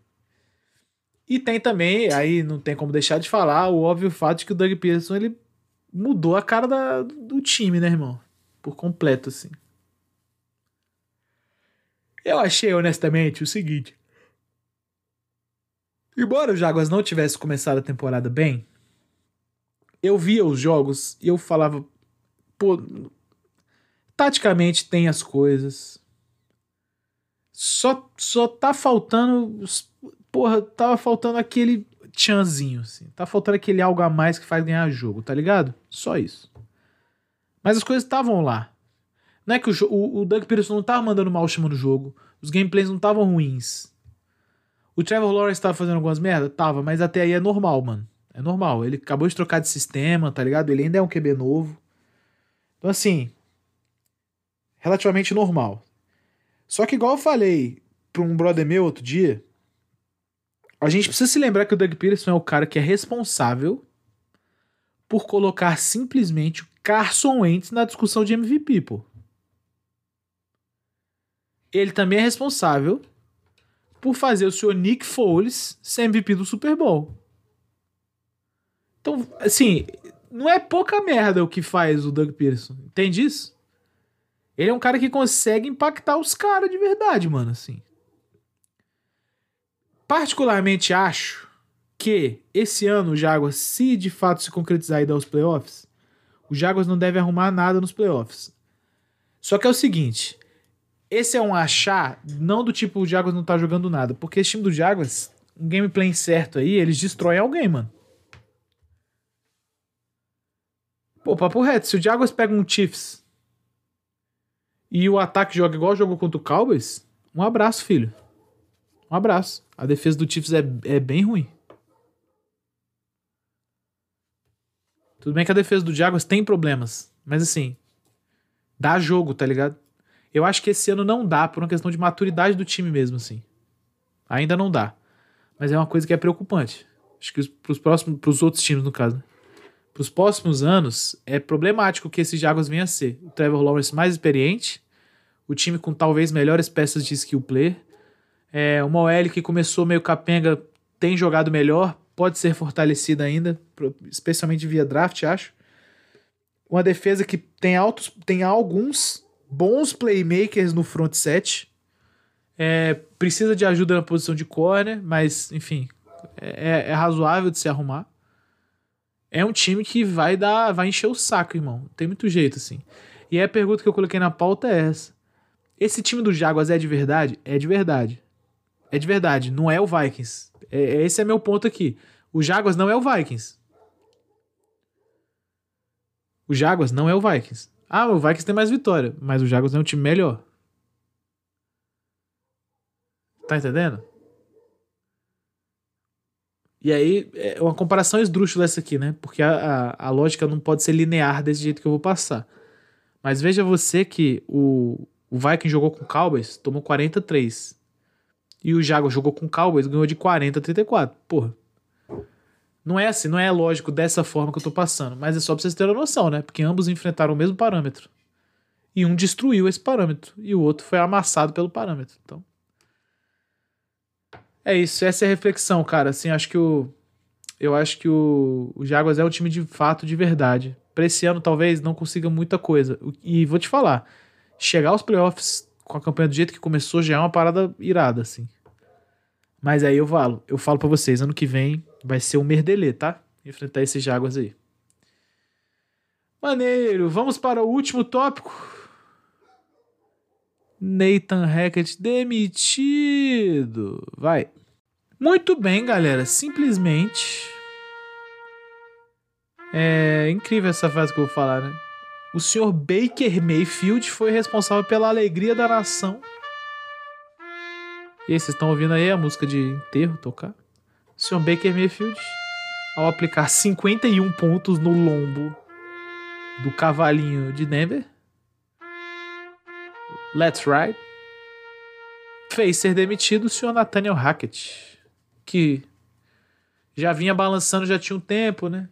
E tem também, aí não tem como deixar de falar, o óbvio fato de que o Doug Peterson ele mudou a cara da, do time, né, irmão? Por completo, assim. Eu achei, honestamente, o seguinte. Embora o Jaguars não tivesse começado a temporada bem, eu via os jogos e eu falava, pô, taticamente tem as coisas. Só, só tá faltando porra, tava faltando aquele tchanzinho, assim. Tá faltando aquele algo a mais que faz ganhar jogo, tá ligado? Só isso. Mas as coisas estavam lá. Não é que o, o, o Doug Peterson não tava mandando mal chamando o jogo. Os gameplays não estavam ruins. O Trevor Lawrence tava fazendo algumas merda? Tava, mas até aí é normal, mano. É normal. Ele acabou de trocar de sistema, tá ligado? Ele ainda é um QB novo. Então, assim. Relativamente normal. Só que, igual eu falei pra um brother meu outro dia, a gente precisa se lembrar que o Doug Peterson é o cara que é responsável por colocar simplesmente o Carson Wentz na discussão de MVP, pô. Ele também é responsável por fazer o senhor Nick Foles ser MVP do Super Bowl. Então, assim, não é pouca merda o que faz o Doug Peterson. Entende isso? Ele é um cara que consegue impactar os caras de verdade, mano, assim. Particularmente acho que esse ano o Jaguars, se de fato se concretizar e dar os playoffs, o Jaguars não deve arrumar nada nos playoffs. Só que é o seguinte, esse é um achar não do tipo o Jaguars não tá jogando nada, porque esse time do Jaguars, um gameplay certo aí, eles destroem alguém, mano. Pô, papo reto, se o Jaguars pega um Chiefs e o ataque joga igual jogou contra o Cowboys, um abraço, filho. Um abraço. A defesa do Chiefs é, é bem ruim. Tudo bem que a defesa do Jaguars tem problemas, mas assim, dá jogo, tá ligado? Eu acho que esse ano não dá por uma questão de maturidade do time mesmo, assim. Ainda não dá. Mas é uma coisa que é preocupante. Acho que pros próximos, pros outros times, no caso. Pros próximos anos, é problemático que esse Jaguars venha a ser. O Trevor Lawrence mais experiente, o time com talvez melhores peças de skill player, é, uma OL que começou meio capenga tem jogado melhor, pode ser fortalecida ainda, especialmente via draft, acho. Uma defesa que tem altos, tem alguns bons playmakers no front set. É, precisa de ajuda na posição de corner, mas enfim, é, é, razoável de se arrumar. É um time que vai dar, vai encher o saco, irmão. Tem muito jeito assim. E a pergunta que eu coloquei na pauta é essa: esse time do Jaguars é de verdade? É de verdade. É de verdade, não é o Vikings. É, é, esse é meu ponto aqui. O Jaguars não é o Vikings. O Jaguars não é o Vikings. Ah, o Vikings tem mais vitória, mas o Jaguars é um time melhor. Tá entendendo? E aí, é uma comparação esdrúxula essa aqui, né? Porque a, a, a, lógica não pode ser linear desse jeito que eu vou passar. Mas veja você que o, o Viking jogou com o Cowboys, tomou 43. E o Jaguars jogou com o Cowboys, ganhou de 40 a 34. Porra. Não é assim, não é lógico dessa forma que eu tô passando, mas é só pra vocês terem noção, né? Porque ambos enfrentaram o mesmo parâmetro. E um destruiu esse parâmetro, e o outro foi amassado pelo parâmetro. Então. É isso, essa é a reflexão, cara. Assim, acho que o. Eu acho que o, o Jaguars é um time de fato de verdade. Pra esse ano talvez não consiga muita coisa. E vou te falar, chegar aos playoffs com a campanha do jeito que começou já é uma parada irada, assim. Mas aí eu falo, eu falo para vocês, ano que vem vai ser um merdelê, tá? Enfrentar esses Jaguars aí. Maneiro, vamos para o último tópico. Nathan Hackett demitido. Vai. Muito bem, galera. Simplesmente. É incrível essa frase que eu vou falar, né? O senhor Baker Mayfield foi responsável pela alegria da nação. E aí, vocês estão ouvindo aí a música de enterro tocar? Senhor Baker Mayfield, ao aplicar 51 pontos no lombo do cavalinho de Denver, Let's Ride, fez ser demitido o senhor Nathaniel Hackett que já vinha balançando já tinha um tempo, né?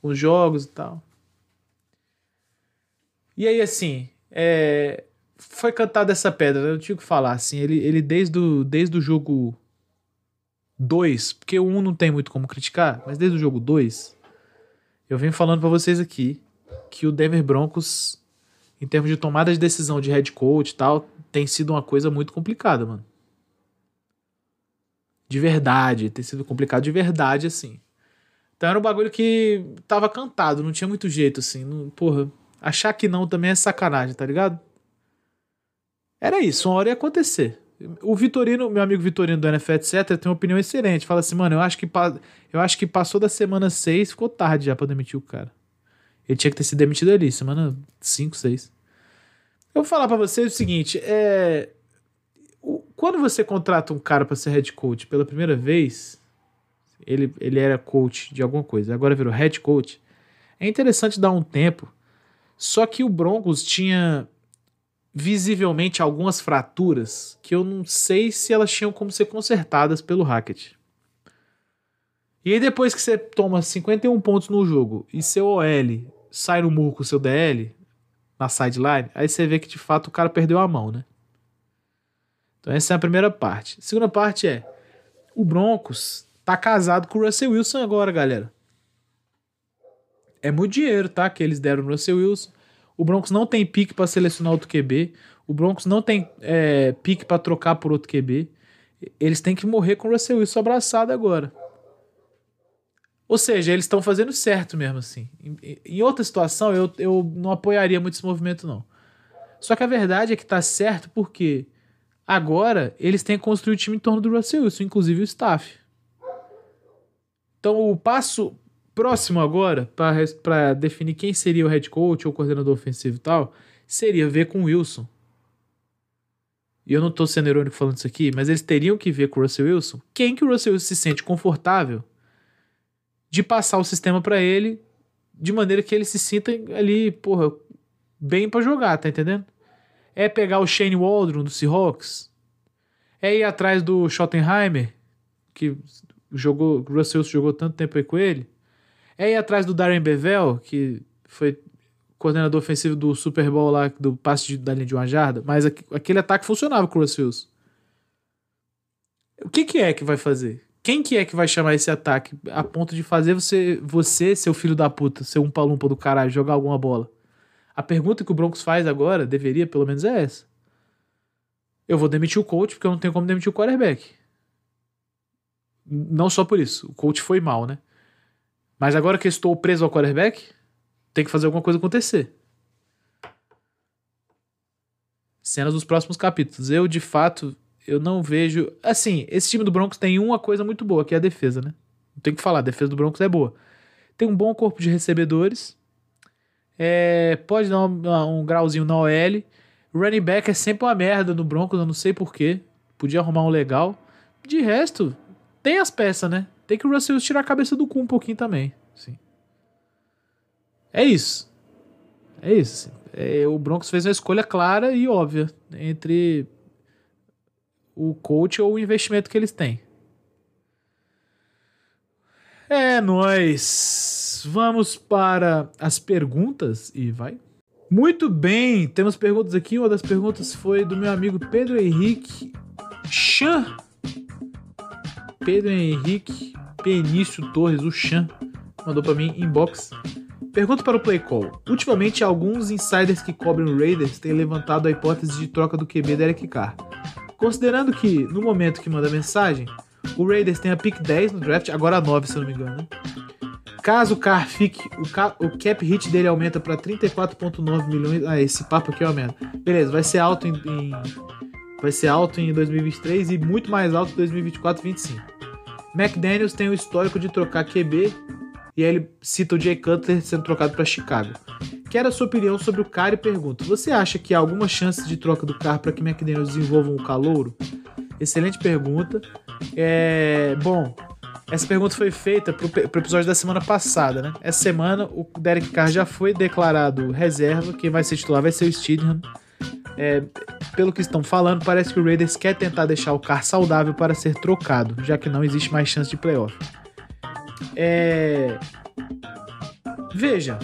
Com os jogos e tal. E aí, assim, é, foi cantada essa pedra, né? eu tinha que falar, assim, ele, ele desde, o, desde o jogo 2, porque o 1 um não tem muito como criticar, mas desde o jogo 2, eu venho falando para vocês aqui que o Denver Broncos, em termos de tomada de decisão de head coach e tal, tem sido uma coisa muito complicada, mano de verdade, ter sido complicado de verdade, assim. Então era um bagulho que tava cantado, não tinha muito jeito, assim. Não, porra, achar que não também é sacanagem, tá ligado? Era isso, uma hora ia acontecer. O Vitorino, meu amigo Vitorino do NFL, etc., tem uma opinião excelente. Fala assim, mano, eu acho que, eu acho que passou da semana 6, ficou tarde já pra demitir o cara. Ele tinha que ter sido demitido ali, semana 5, 6. Eu vou falar para vocês o seguinte: é, quando você contrata um cara para ser head coach pela primeira vez, ele, ele era coach de alguma coisa, agora virou head coach. É interessante dar um tempo. Só que o Broncos tinha visivelmente algumas fraturas que eu não sei se elas tinham como ser consertadas pelo Hackett. E aí depois que você toma 51 pontos no jogo e seu OL sai no murro com seu DL na sideline, aí você vê que de fato o cara perdeu a mão, né? Então essa é a primeira parte. A segunda parte é o Broncos tá casado com o Russell Wilson agora, galera. É muito dinheiro, tá? Que eles deram no Russell Wilson. O Broncos não tem pique para selecionar outro QB. O Broncos não tem é, pique para trocar por outro QB. Eles têm que morrer com o Russell Wilson abraçado agora. Ou seja, eles estão fazendo certo mesmo assim. Em, em, outra situação, eu, eu não apoiaria muito esse movimento, não. Só que a verdade é que tá certo porque Agora, eles têm que construir o time em torno do Russell Wilson, inclusive o staff. Então, o passo próximo agora, para definir quem seria o head coach ou coordenador ofensivo e tal, seria ver com o Wilson. E eu não estou sendo irônico falando isso aqui, mas eles teriam que ver com o Russell Wilson quem que o Russell Wilson se sente confortável de passar o sistema para ele de maneira que ele se sinta ali, porra, bem para jogar, tá entendendo? É pegar o Shane Waldron do Seahawks? É ir atrás do Schottenheimer, que jogou, o Russell jogou tanto tempo aí com ele? É ir atrás do Darren Bevel, que foi coordenador ofensivo do Super Bowl lá, do passe de, da linha de uma jarda, mas aquele ataque funcionava com o Russell O que, que é que vai fazer? Quem que é que vai chamar esse ataque a ponto de fazer você, você seu filho da puta, ser um palumpa do caralho, jogar alguma bola? A pergunta que o Broncos faz agora, deveria pelo menos, é essa. Eu vou demitir o coach porque eu não tenho como demitir o quarterback. Não só por isso. O coach foi mal, né? Mas agora que eu estou preso ao quarterback, tem que fazer alguma coisa acontecer. Cenas dos próximos capítulos. Eu, de fato, eu não vejo. Assim, esse time do Broncos tem uma coisa muito boa, que é a defesa, né? Não tem que falar, a defesa do Broncos é boa. Tem um bom corpo de recebedores. É, pode dar um, um, grauzinho na OL. Running back é sempre uma merda no Broncos, eu não sei porquê. Podia arrumar um legal. De resto, tem as peças, né? Tem que o Russell tirar a cabeça do cu um pouquinho também. Sim. É isso. É isso. É, o Broncos fez uma escolha clara e óbvia entre o coach ou o investimento que eles têm. É nós. Vamos para as perguntas e vai. Muito bem, temos perguntas aqui. Uma das perguntas foi do meu amigo Pedro Henrique Chan. Pedro Henrique Penício Torres, o Chan, mandou para mim inbox. Pergunta para o Play Call. Ultimamente, alguns insiders que cobrem o Raiders têm levantado a hipótese de troca do QB Derek Carr. Considerando que, no momento que manda a mensagem, o Raiders tem a pick 10 no draft, agora a 9, se eu não me engano. Né? Caso o Carr fique, o, ca, o cap hit dele aumenta para 34,9 milhões. Ah, esse papo aqui aumenta. Beleza, vai ser alto em, em, vai ser alto em 2023 e muito mais alto em 2024 e 2025. McDaniels tem o histórico de trocar QB e aí ele cita o Jay Cutler sendo trocado para Chicago. Quero a sua opinião sobre o cara e pergunto: você acha que há alguma chance de troca do carro para que McDaniels desenvolva um calouro? Excelente pergunta. É, bom, essa pergunta foi feita pro, pro episódio da semana passada, né? Essa semana o Derek Carr já foi declarado reserva. Quem vai ser titular vai ser o Steedham. É, pelo que estão falando, parece que o Raiders quer tentar deixar o Carr saudável para ser trocado, já que não existe mais chance de playoff. É... Veja,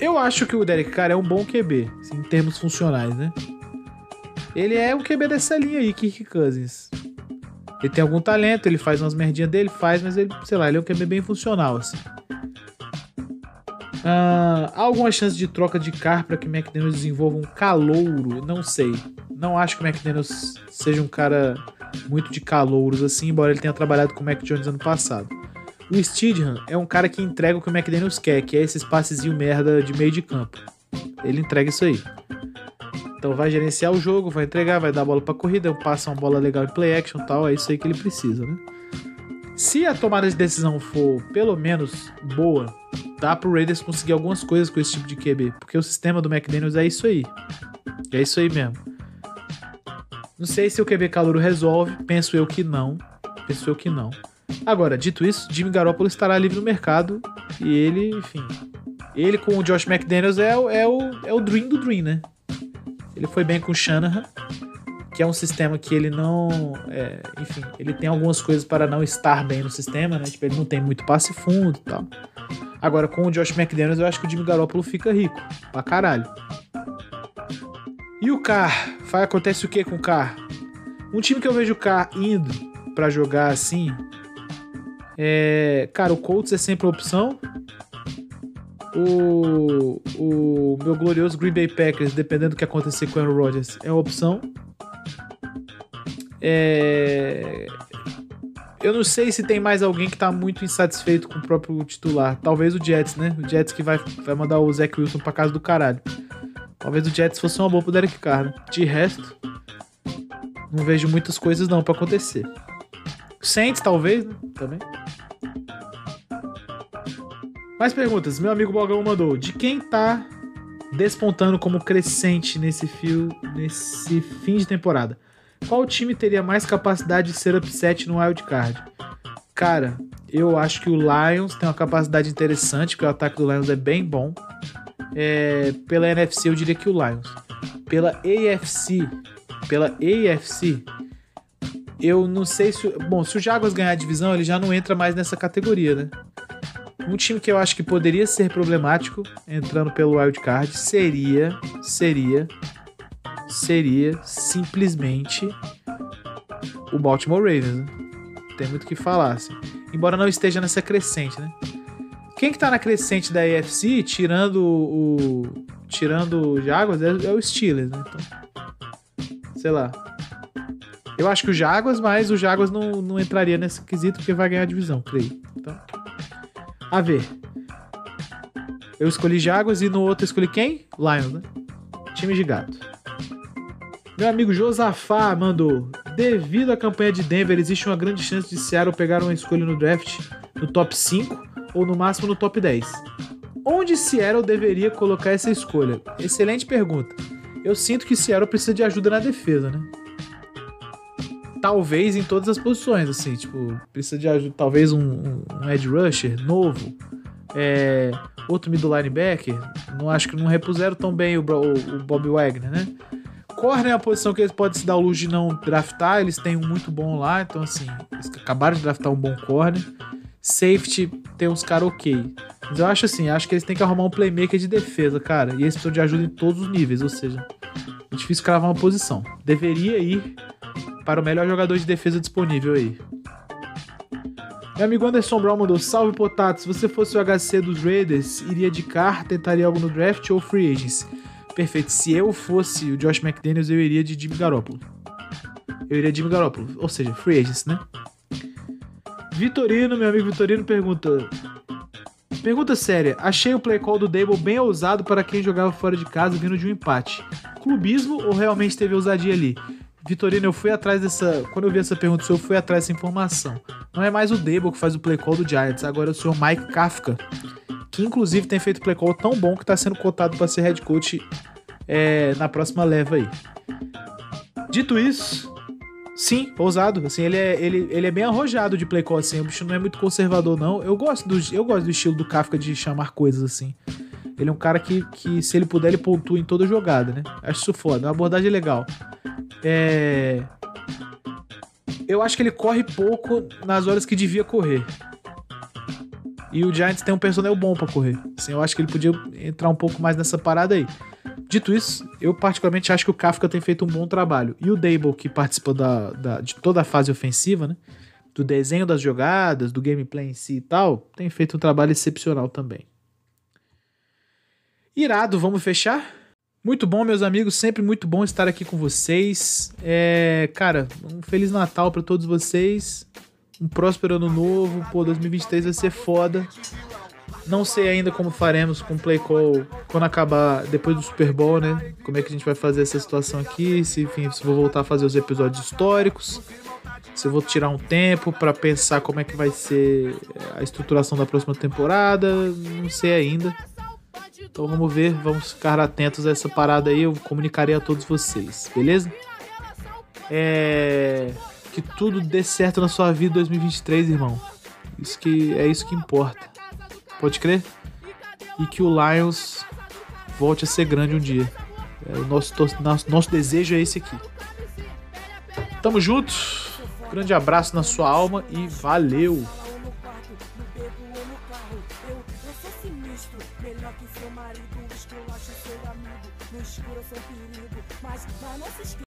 eu acho que o Derek Carr é um bom QB, assim, em termos funcionais, né? Ele é um QB dessa linha aí, Kirk Cousins. Ele tem algum talento, ele faz umas merdinhas dele, faz, mas ele, sei lá, ele é um QB bem funcional, assim. Uh, há alguma chance de troca de car para que o McDaniels desenvolva um calouro? Não sei. Não acho que o McDaniels seja um cara muito de calouros assim, embora ele tenha trabalhado com o Mac Jones ano passado. O Steedham é um cara que entrega o que o McDaniels quer, que é esses passezinho merda de meio de campo. Ele entrega isso aí. Então vai gerenciar o jogo, vai entregar, vai dar bola pra corrida, passa uma bola legal em play action e tal, é isso aí que ele precisa, né? Se a tomada de decisão for pelo menos boa, dá pro Raiders conseguir algumas coisas com esse tipo de QB, porque o sistema do McDaniels é isso aí. É isso aí mesmo. Não sei se o QB Calouro resolve, penso eu que não. Penso eu que não. Agora, dito isso, Jimmy Garoppolo estará livre no mercado e ele, enfim. Ele com o Josh McDaniels é, é, o, é o dream do dream, né? Ele foi bem com o Shanahan, que é um sistema que ele não. É, enfim, ele tem algumas coisas para não estar bem no sistema, né? Tipo, ele não tem muito passe fundo e tal. Agora, com o Josh McDaniels, eu acho que o Jimmy Garoppolo fica rico. Pra caralho. E o Carr? Vai, acontece o que com o Carr? Um time que eu vejo o Carr indo para jogar assim. É. Cara, o Colts é sempre a opção. O, o meu glorioso Green Bay Packers, dependendo do que acontecer com o Aaron Rodgers, é uma opção. É... Eu não sei se tem mais alguém que tá muito insatisfeito com o próprio titular. Talvez o Jets, né? O Jets que vai, vai mandar o Zach Wilson pra casa do caralho. Talvez o Jets fosse uma boa pro Derek Carr. Né? De resto, não vejo muitas coisas não para acontecer. Saints, talvez, né? Também. Mais perguntas. Meu amigo Bogão mandou. De quem tá despontando como crescente nesse fio, nesse fim de temporada? Qual time teria mais capacidade de ser upset no wild card? Cara, eu acho que o Lions tem uma capacidade interessante, porque o ataque do Lions é bem bom. É, pela NFC, eu diria que o Lions. Pela AFC, pela AFC, eu não sei se. Bom, se o Jaguars ganhar a divisão, ele já não entra mais nessa categoria, né? Um time que eu acho que poderia ser problemático entrando pelo wild card seria, seria, seria simplesmente o Baltimore Ravens. Né? Tem muito o que falar, assim. Embora não esteja nessa crescente, né? Quem que tá na crescente da AFC, tirando o. Tirando o Jaguars, é, é o Steelers, né? Então, sei lá. Eu acho que o Jaguars, mas o Jaguars não, não entraria nesse quesito porque vai ganhar a divisão, creio. Então, a ver. Eu escolhi Jaguars e no outro eu escolhi quem? Lions, né? Time de gato. Meu amigo Josafá mandou. Devido à campanha de Denver, existe uma grande chance de Seattle pegar uma escolha no draft no top 5 ou no máximo no top 10. Onde Seattle deveria colocar essa escolha? Excelente pergunta. Eu sinto que Seattle precisa de ajuda na defesa, né? Talvez em todas as posições, assim, tipo, precisa de ajuda, talvez um, um, um edge rusher novo, é, outro middle linebacker, não acho que não repuseram tão bem o, o, o Bob Wagner, né? Corner é a posição que eles podem se dar o luxo de não draftar, eles têm um muito bom lá, então assim, eles acabaram de draftar um bom corner. Safety tem uns caras ok. Mas eu acho assim, acho que eles têm que arrumar um playmaker de defesa, cara. E eles precisam de ajuda em todos os níveis, ou seja, é difícil cravar uma posição. Deveria ir para o melhor jogador de defesa disponível aí. Meu amigo Anderson Brown mandou: Salve Potato, se você fosse o HC dos Raiders, iria de car, tentaria algo no draft ou free agents? Perfeito. Se eu fosse o Josh McDaniels, eu iria de Jimmy Garoppolo. Eu iria de Jimmy Garoppolo, ou seja, free agents, né? Vitorino, meu amigo Vitorino pergunta: Pergunta séria. Achei o play call do Dable bem ousado para quem jogava fora de casa vindo de um empate. Clubismo ou realmente teve ousadia ali? Vitorino, eu fui atrás dessa. Quando eu vi essa pergunta, eu fui atrás dessa informação. Não é mais o Dable que faz o play call do Giants, agora é o senhor Mike Kafka, que inclusive tem feito play call tão bom que está sendo cotado para ser head coach é, na próxima leva aí. Dito isso, sim, ousado. Assim, ele é, ele, ele é bem arrojado de play call, assim. O bicho não é muito conservador, não. Eu gosto do, eu gosto do estilo do Kafka de chamar coisas assim. Ele é um cara que, que, se ele puder, ele pontua em toda jogada, né? Acho isso foda. É uma abordagem legal. É... Eu acho que ele corre pouco nas horas que devia correr. E o Giants tem um personel bom para correr. Assim, eu acho que ele podia entrar um pouco mais nessa parada aí. Dito isso, eu particularmente acho que o Kafka tem feito um bom trabalho. E o Dable, que participa da, da, de toda a fase ofensiva, né? Do desenho das jogadas, do gameplay em si e tal, tem feito um trabalho excepcional também. Irado, vamos fechar? Muito bom, meus amigos, sempre muito bom estar aqui com vocês. É, cara, um feliz Natal para todos vocês. Um próspero ano novo. Pô, 2023 vai ser foda. Não sei ainda como faremos com o Play Call quando acabar depois do Super Bowl, né? Como é que a gente vai fazer essa situação aqui? Se, enfim, se vou voltar a fazer os episódios históricos. Se eu vou tirar um tempo para pensar como é que vai ser a estruturação da próxima temporada. Não sei ainda. Então vamos ver, vamos ficar atentos a essa parada aí. Eu comunicarei a todos vocês, beleza? É. Que tudo dê certo na sua vida em 2023, irmão. Isso que é isso que importa. Pode crer? E que o Lions volte a ser grande um dia. É, o nosso, nosso, nosso desejo é esse aqui. Tamo junto. Grande abraço na sua alma e valeu!